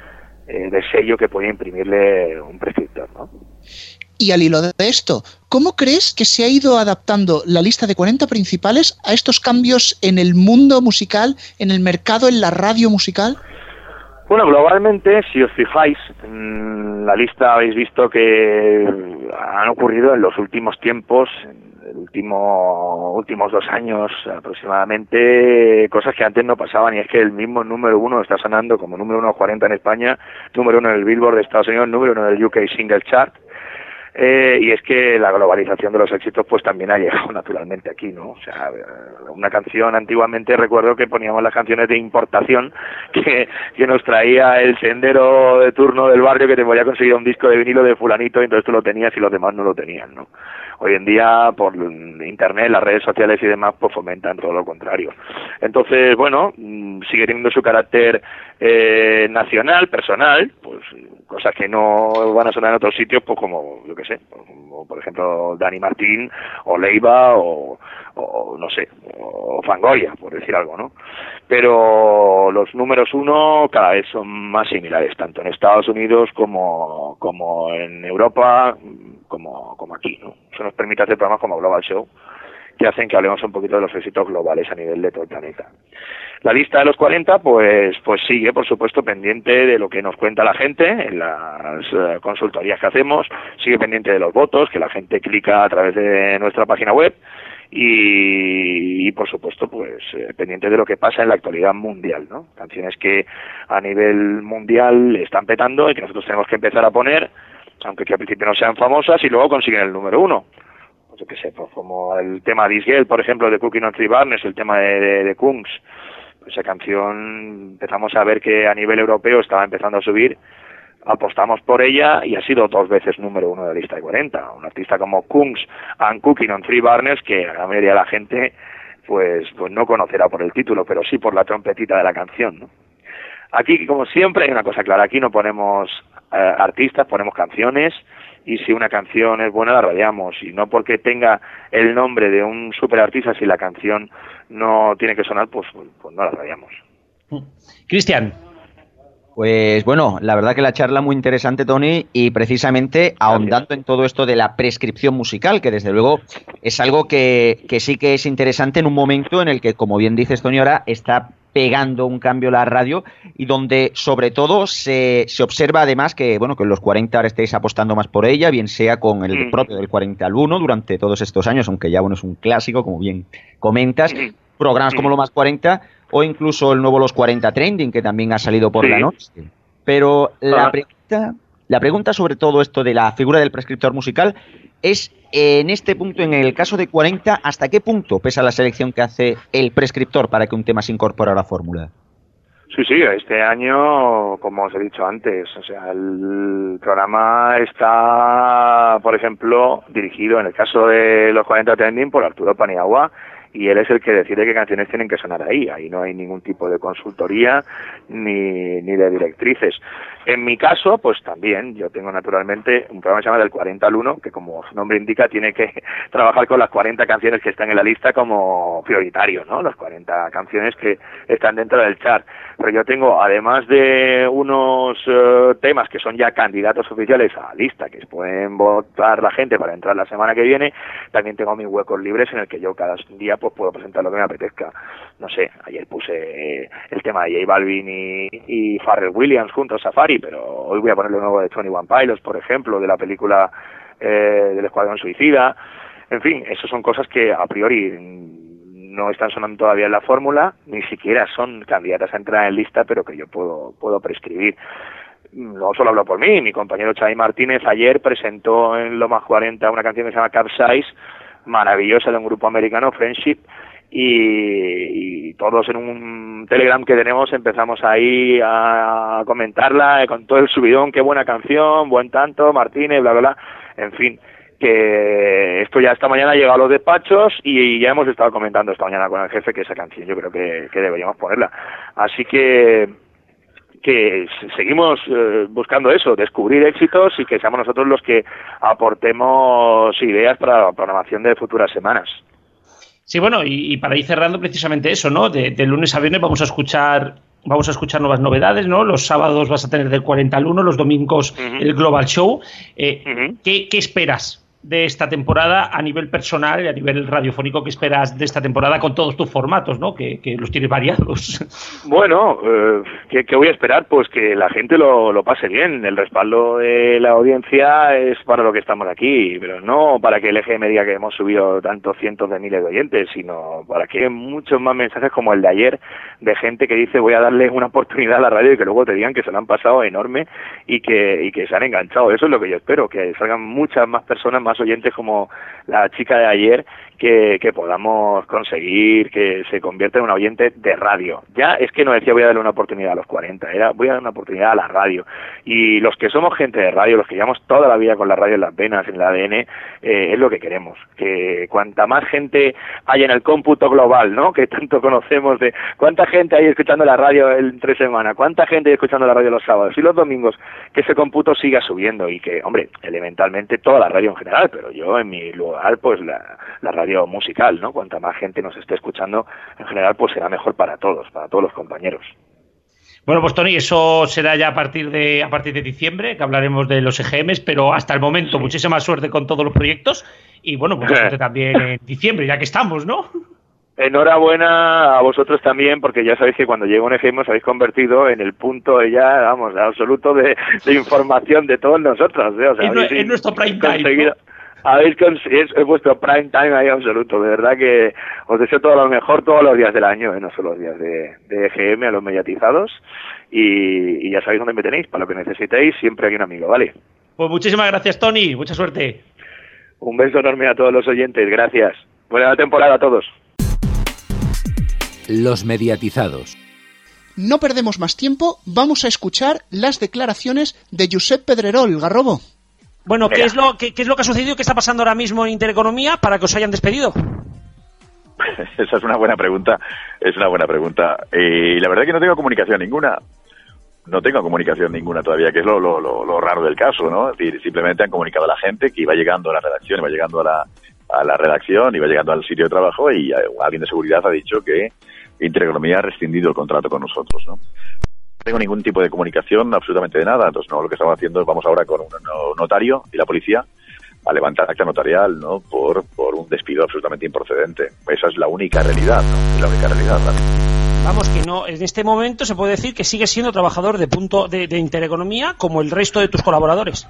eh, de sello que puede imprimirle un prescriptor, ¿no? Y al hilo de esto, ¿cómo crees que se ha ido adaptando la lista de 40 principales a estos cambios en el mundo musical, en el mercado, en la radio musical? Bueno, globalmente, si os fijáis, en la lista habéis visto que han ocurrido en los últimos tiempos, el último, últimos dos años aproximadamente, cosas que antes no pasaban, y es que el mismo número uno está sonando como número uno 40 en España, número uno en el Billboard de Estados Unidos, número uno en el UK Single Chart, eh, y es que la globalización de los éxitos pues también ha llegado naturalmente aquí, ¿no? O sea, una canción antiguamente recuerdo que poníamos las canciones de importación <laughs> que, que nos traía el sendero de turno del barrio que te podía conseguir un disco de vinilo de fulanito y entonces tú lo tenías y los demás no lo tenían, ¿no? Hoy en día por internet, las redes sociales y demás pues fomentan todo lo contrario. Entonces, bueno, mm, sigue teniendo su carácter eh, nacional, personal, pues cosas que no van a sonar en otros sitios, pues como, yo qué sé, por ejemplo Dani Martín, o Leiva, o, no sé, o Fangoya, por decir algo, ¿no? Pero los números uno cada vez son más similares, tanto en Estados Unidos como, como en Europa, como, como aquí, ¿no? Eso nos permite hacer programas como Global Show, que hacen que hablemos un poquito de los éxitos globales a nivel de todo el planeta. La lista de los 40, pues, pues sigue, por supuesto, pendiente de lo que nos cuenta la gente en las eh, consultorías que hacemos, sigue pendiente de los votos, que la gente clica a través de nuestra página web y, por supuesto, pues eh, pendiente de lo que pasa en la actualidad mundial, ¿no? Canciones que a nivel mundial están petando y que nosotros tenemos que empezar a poner, aunque que al principio no sean famosas y luego consiguen el número uno pues yo qué sé, pues como el tema de Isgel, por ejemplo, de Cooking on Three Barnes, el tema de, de, Kungs, esa canción empezamos a ver que a nivel europeo estaba empezando a subir, apostamos por ella y ha sido dos veces número uno de la lista de 40. Un artista como Kungs and Cooking on Three Barnes, que la mayoría de la gente pues, pues no conocerá por el título, pero sí por la trompetita de la canción. ¿no? Aquí, como siempre, hay una cosa clara, aquí no ponemos eh, artistas, ponemos canciones y si una canción es buena la radiamos y no porque tenga el nombre de un superartista si la canción no tiene que sonar pues, pues no la radiamos. Cristian. Pues bueno, la verdad que la charla muy interesante, Tony, y precisamente ahondando en todo esto de la prescripción musical, que desde luego es algo que, que sí que es interesante en un momento en el que, como bien dices, Tony, ahora está pegando un cambio la radio y donde sobre todo se, se observa además que bueno que en los 40 ahora estéis apostando más por ella, bien sea con el propio del 40 al 1 durante todos estos años, aunque ya bueno es un clásico, como bien comentas, programas como lo más 40 o incluso el nuevo Los 40 Trending que también ha salido por la noche. Pero la pregunta la pregunta sobre todo esto de la figura del prescriptor musical es en este punto, en el caso de 40, ¿hasta qué punto pesa la selección que hace el prescriptor para que un tema se incorpore a la fórmula? Sí, sí, este año, como os he dicho antes, o sea, el programa está, por ejemplo, dirigido en el caso de los 40 Trending por Arturo Paniagua y él es el que decide qué canciones tienen que sonar ahí. Ahí no hay ningún tipo de consultoría ni, ni de directrices. En mi caso, pues también, yo tengo naturalmente un programa que se del 40 al 1, que como su nombre indica, tiene que <laughs> trabajar con las 40 canciones que están en la lista como prioritario, ¿no? Las 40 canciones que están dentro del chart. Pero yo tengo, además de unos eh, temas que son ya candidatos oficiales a lista, que pueden votar la gente para entrar la semana que viene, también tengo mis huecos libres en el que yo cada día pues puedo presentar lo que me apetezca. No sé, ayer puse el tema de J Balvin y, y Pharrell Williams juntos, Safari, pero hoy voy a poner lo nuevo de Tony One Pilots, por ejemplo, de la película eh, del Escuadrón Suicida. En fin, eso son cosas que a priori no están sonando todavía en la fórmula, ni siquiera son candidatas a entrar en lista, pero que yo puedo, puedo prescribir. No solo hablo por mí, mi compañero Chay Martínez ayer presentó en Lo Más 40 una canción que se llama Capsize, maravillosa de un grupo americano, Friendship, y, todos en un Telegram que tenemos empezamos ahí a comentarla eh, con todo el subidón, qué buena canción, buen tanto, Martínez, bla, bla, bla, en fin, que esto ya esta mañana llega a los despachos y ya hemos estado comentando esta mañana con el jefe que esa canción yo creo que, deberíamos ponerla. Así que que seguimos eh, buscando eso, descubrir éxitos y que seamos nosotros los que aportemos ideas para la programación de futuras semanas. Sí, bueno, y, para ir cerrando precisamente eso, ¿no? De, lunes a viernes vamos a escuchar vamos a escuchar nuevas novedades, ¿no? Los sábados vas a tener del 40 al 1, los domingos el Global Show. Eh, ¿qué, esperas de esta temporada a nivel personal y a nivel radiofónico que esperas de esta temporada con todos tus formatos, ¿no? Que, los tienes variados. <laughs> Bueno, eh, ¿qué, voy a esperar? Pues que la gente lo, lo, pase bien. El respaldo de la audiencia es para lo que estamos aquí, pero no para que el EGM diga que hemos subido tantos cientos de miles de oyentes, sino para que muchos más mensajes como el de ayer de gente que dice voy a darle una oportunidad a la radio y que luego te digan que se lo han pasado enorme y que, y que se han enganchado. Eso es lo que yo espero, que salgan muchas más personas más oyentes como la chica de ayer que, podamos conseguir que se convierta en un oyente de radio. Ya es que no decía voy a darle una oportunidad a los 40, era voy a dar una oportunidad a la radio. Y los que somos gente de radio, los que llevamos toda la vida con la radio en las venas, en el ADN, eh, es lo que queremos. Que cuanta más gente haya en el cómputo global, ¿no? Que tanto conocemos de cuánta gente hay escuchando la radio en tres semanas, cuánta gente hay escuchando la radio los sábados y los domingos, que ese cómputo siga subiendo y que, hombre, elementalmente toda la radio en general, pero yo en mi lugar, pues la, la radio musical, ¿no? Cuanta más gente nos esté escuchando, en general, pues será mejor para todos, para todos los compañeros. Bueno, pues Tony, eso será ya a partir de a partir de diciembre, que hablaremos de los EGMs, pero hasta el momento, muchísima suerte con todos los proyectos y bueno, mucha <laughs> suerte también en diciembre, ya que estamos, ¿no? Enhorabuena a vosotros también, porque ya sabéis que cuando llega un EGM os habéis convertido en el punto ya, vamos, absoluto de, <laughs> información de todos nosotros. ¿eh? O sea, nuestro prime time habéis es, es, vuestro prime time ahí absoluto. De verdad que os deseo todo lo mejor todos los días del año, ¿eh? no solo los días de, de EGM a los mediatizados. Y, ya sabéis dónde me tenéis, para lo que necesitéis, siempre hay un amigo, ¿vale? Pues muchísimas gracias, Tony. Mucha suerte. Un beso enorme a todos los oyentes. Gracias. Buena temporada a todos. Los mediatizados. No perdemos más tiempo, vamos a escuchar las declaraciones de Josep Pedrerol, Garrobo. Bueno, ¿qué es, lo, qué, es lo que ha sucedido? ¿Qué está pasando ahora mismo en Intereconomía para que os hayan despedido? <laughs> Esa es una buena pregunta. Es una buena pregunta. Y la verdad es que no tengo comunicación ninguna. No tengo comunicación ninguna todavía, que es lo, lo, lo, raro del caso, ¿no? Es decir, simplemente han comunicado a la gente que iba llegando a la redacción, iba llegando a la, a la redacción, iba llegando al sitio de trabajo y alguien de seguridad ha dicho que Intereconomía ha rescindido el contrato con nosotros, ¿no? Tengo ningún tipo de comunicación, absolutamente de nada. Entonces, no, lo que estamos haciendo es vamos ahora con un notario y la policía a levantar acta notarial, ¿no? Por, por un despido absolutamente improcedente. Esa es la única realidad, ¿no? Es la única realidad. Vamos, que no, en este momento se puede decir que sigues siendo trabajador de punto de, Intereconomía como el resto de tus colaboradores.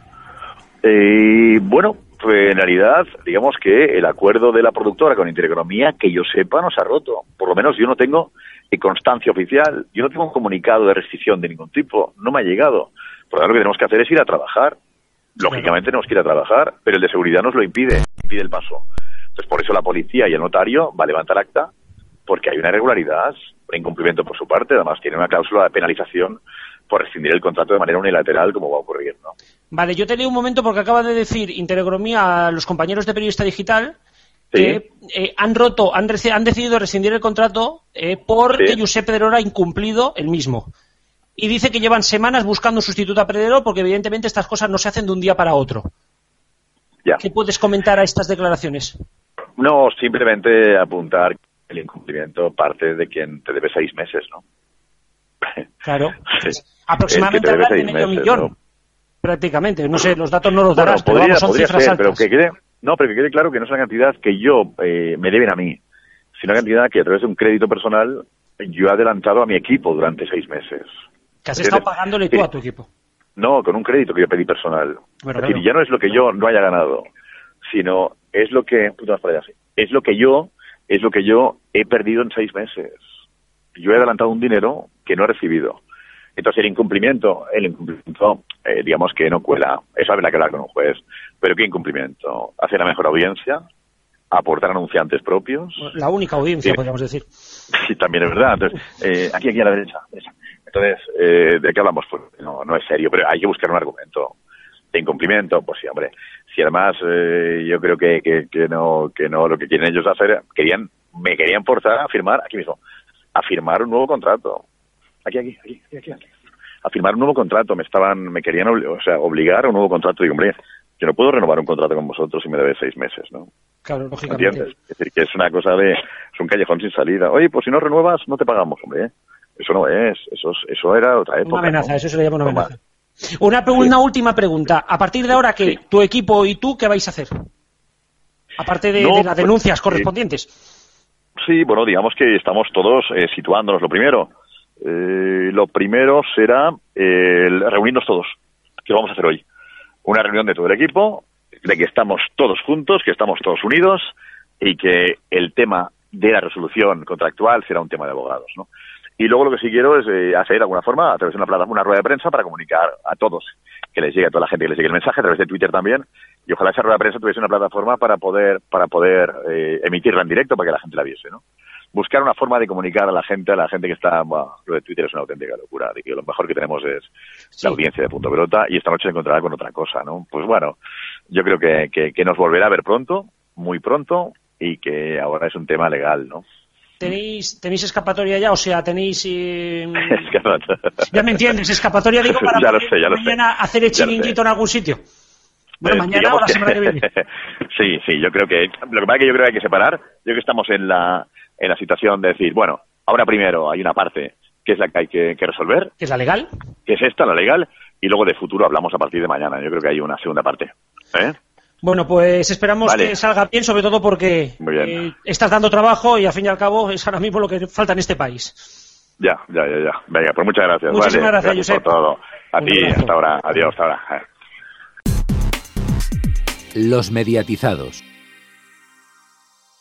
Eh, bueno, pues en realidad, digamos que el acuerdo de la productora con Intereconomía, que yo sepa, no se ha roto. Por lo menos yo no tengo constancia oficial. Yo no tengo un comunicado de restricción de ningún tipo, no me ha llegado. Por lo tanto, lo que tenemos que hacer es ir a trabajar. Lógicamente tenemos que ir a trabajar, pero el de seguridad nos lo impide, impide el paso. Entonces, por eso la policía y el notario va a levantar acta, porque hay una irregularidad, un incumplimiento por su parte, además tiene una cláusula de penalización por rescindir el contrato de manera unilateral, como va a ocurrir, ¿no? Vale, yo tenía un momento porque acaba de decir Intereconomía a los compañeros de Periodista Digital que eh, han roto, han, han, decidido rescindir el contrato eh, porque sí. Josep Pedrero ha incumplido el mismo. Y dice que llevan semanas buscando un sustituto a Pedrero porque evidentemente estas cosas no se hacen de un día para otro. ¿Qué puedes comentar a estas declaraciones? No, simplemente apuntar el incumplimiento parte de quien te debe seis meses, ¿no? <laughs> Claro. aproximadamente de medio millón. Prácticamente. No sé, los datos no los darás, pero vamos, son cifras altas. Pero que no, pero que quede claro que no es una cantidad que yo eh, me deben a mí, sino una cantidad que a través de un crédito personal yo he adelantado a mi equipo durante seis meses. ¿Que has estado pagándole tú a tu equipo? No, con un crédito que yo pedí personal. es decir, ya no es lo que yo no haya ganado, sino es lo que es lo que yo es lo que yo he perdido en seis meses. Yo he adelantado un dinero que no he recibido. Entonces el incumplimiento, el incumplimiento, eh, digamos que no cuela. Eso habrá que hablar con un juez. Pero ¿qué incumplimiento? Hacer la mejor audiencia, aportar anunciantes propios. La única audiencia, podríamos decir. Sí, también es verdad. Entonces, eh, aquí, aquí a la derecha. Entonces, eh, ¿de qué hablamos? Pues no, no es serio, pero hay que buscar un argumento de incumplimiento. Pues sí, hombre. Si además yo creo que, que, no, que no, lo que quieren ellos hacer, querían, me querían forzar a firmar, aquí mismo, a firmar un nuevo contrato aquí, aquí, aquí, aquí, a firmar un nuevo contrato. Me estaban, me querían o sea, obligar a un nuevo contrato. Digo, hombre, yo no puedo renovar un contrato con vosotros si me debe seis meses, ¿no? Claro, lógicamente. ¿Entiendes? Es decir, que es una cosa de, es un callejón sin salida. Oye, pues si no renuevas, no te pagamos, hombre. ¿eh? Eso no es, eso, eso era otra época. Una amenaza, eso se le llama una amenaza. Una, una última pregunta. A partir de ahora, ¿qué? ¿Tu equipo y tú qué vais a hacer? Aparte de, las pues, denuncias correspondientes. Sí, bueno, digamos que estamos todos eh, situándonos. Lo primero, eh, lo primero será reunirnos todos. ¿Qué vamos a hacer hoy? Una reunión de todo el equipo, de que estamos todos juntos, que estamos todos unidos y que el tema de la resolución contractual será un tema de abogados, ¿no? Y luego lo que sí quiero es eh, hacer de alguna forma, a través de una plataforma, una rueda de prensa para comunicar a todos, que les llegue a toda la gente que les llegue el mensaje, a través de Twitter también, y ojalá esa rueda de prensa tuviese una plataforma para poder, para poder eh, emitirla en directo para que la gente la viese, ¿no? Buscar una forma de comunicar a la gente, a la gente que está, bueno, lo de Twitter es una auténtica locura, de que lo mejor que tenemos es la audiencia de Punto Pelota y esta noche se encontrará con otra cosa, ¿no? Pues bueno, yo creo que, que, que nos volverá a ver pronto, muy pronto, y que ahora es un tema legal, ¿no? ¿Tenéis, ¿Tenéis escapatoria ya? O sea, tenéis... Eh... <laughs> ya me entiendes, escapatoria digo para ya lo sé, ya lo mañana hacer el chiringuito en algún sitio. Bueno, eh, mañana o la semana que viene. <laughs> sí, sí, yo creo que... Lo que pasa es que yo creo que hay que separar. Yo creo que estamos en la, en la situación de decir, bueno, ahora primero hay una parte que es la que hay que, que resolver. ¿Que es la legal? Que es esta, la legal. Y luego de futuro hablamos a partir de mañana. Yo creo que hay una segunda parte. ¿Eh? Bueno, pues esperamos que salga bien, sobre todo porque eh, estás dando trabajo y al fin y al cabo es ahora mismo lo que falta en este país. Ya, ya, ya, ya. Venga, pues muchas gracias. Muchísimas gracias, Josep. Por todo. A ti, hasta ahora. Adiós, hasta ahora. Los mediatizados.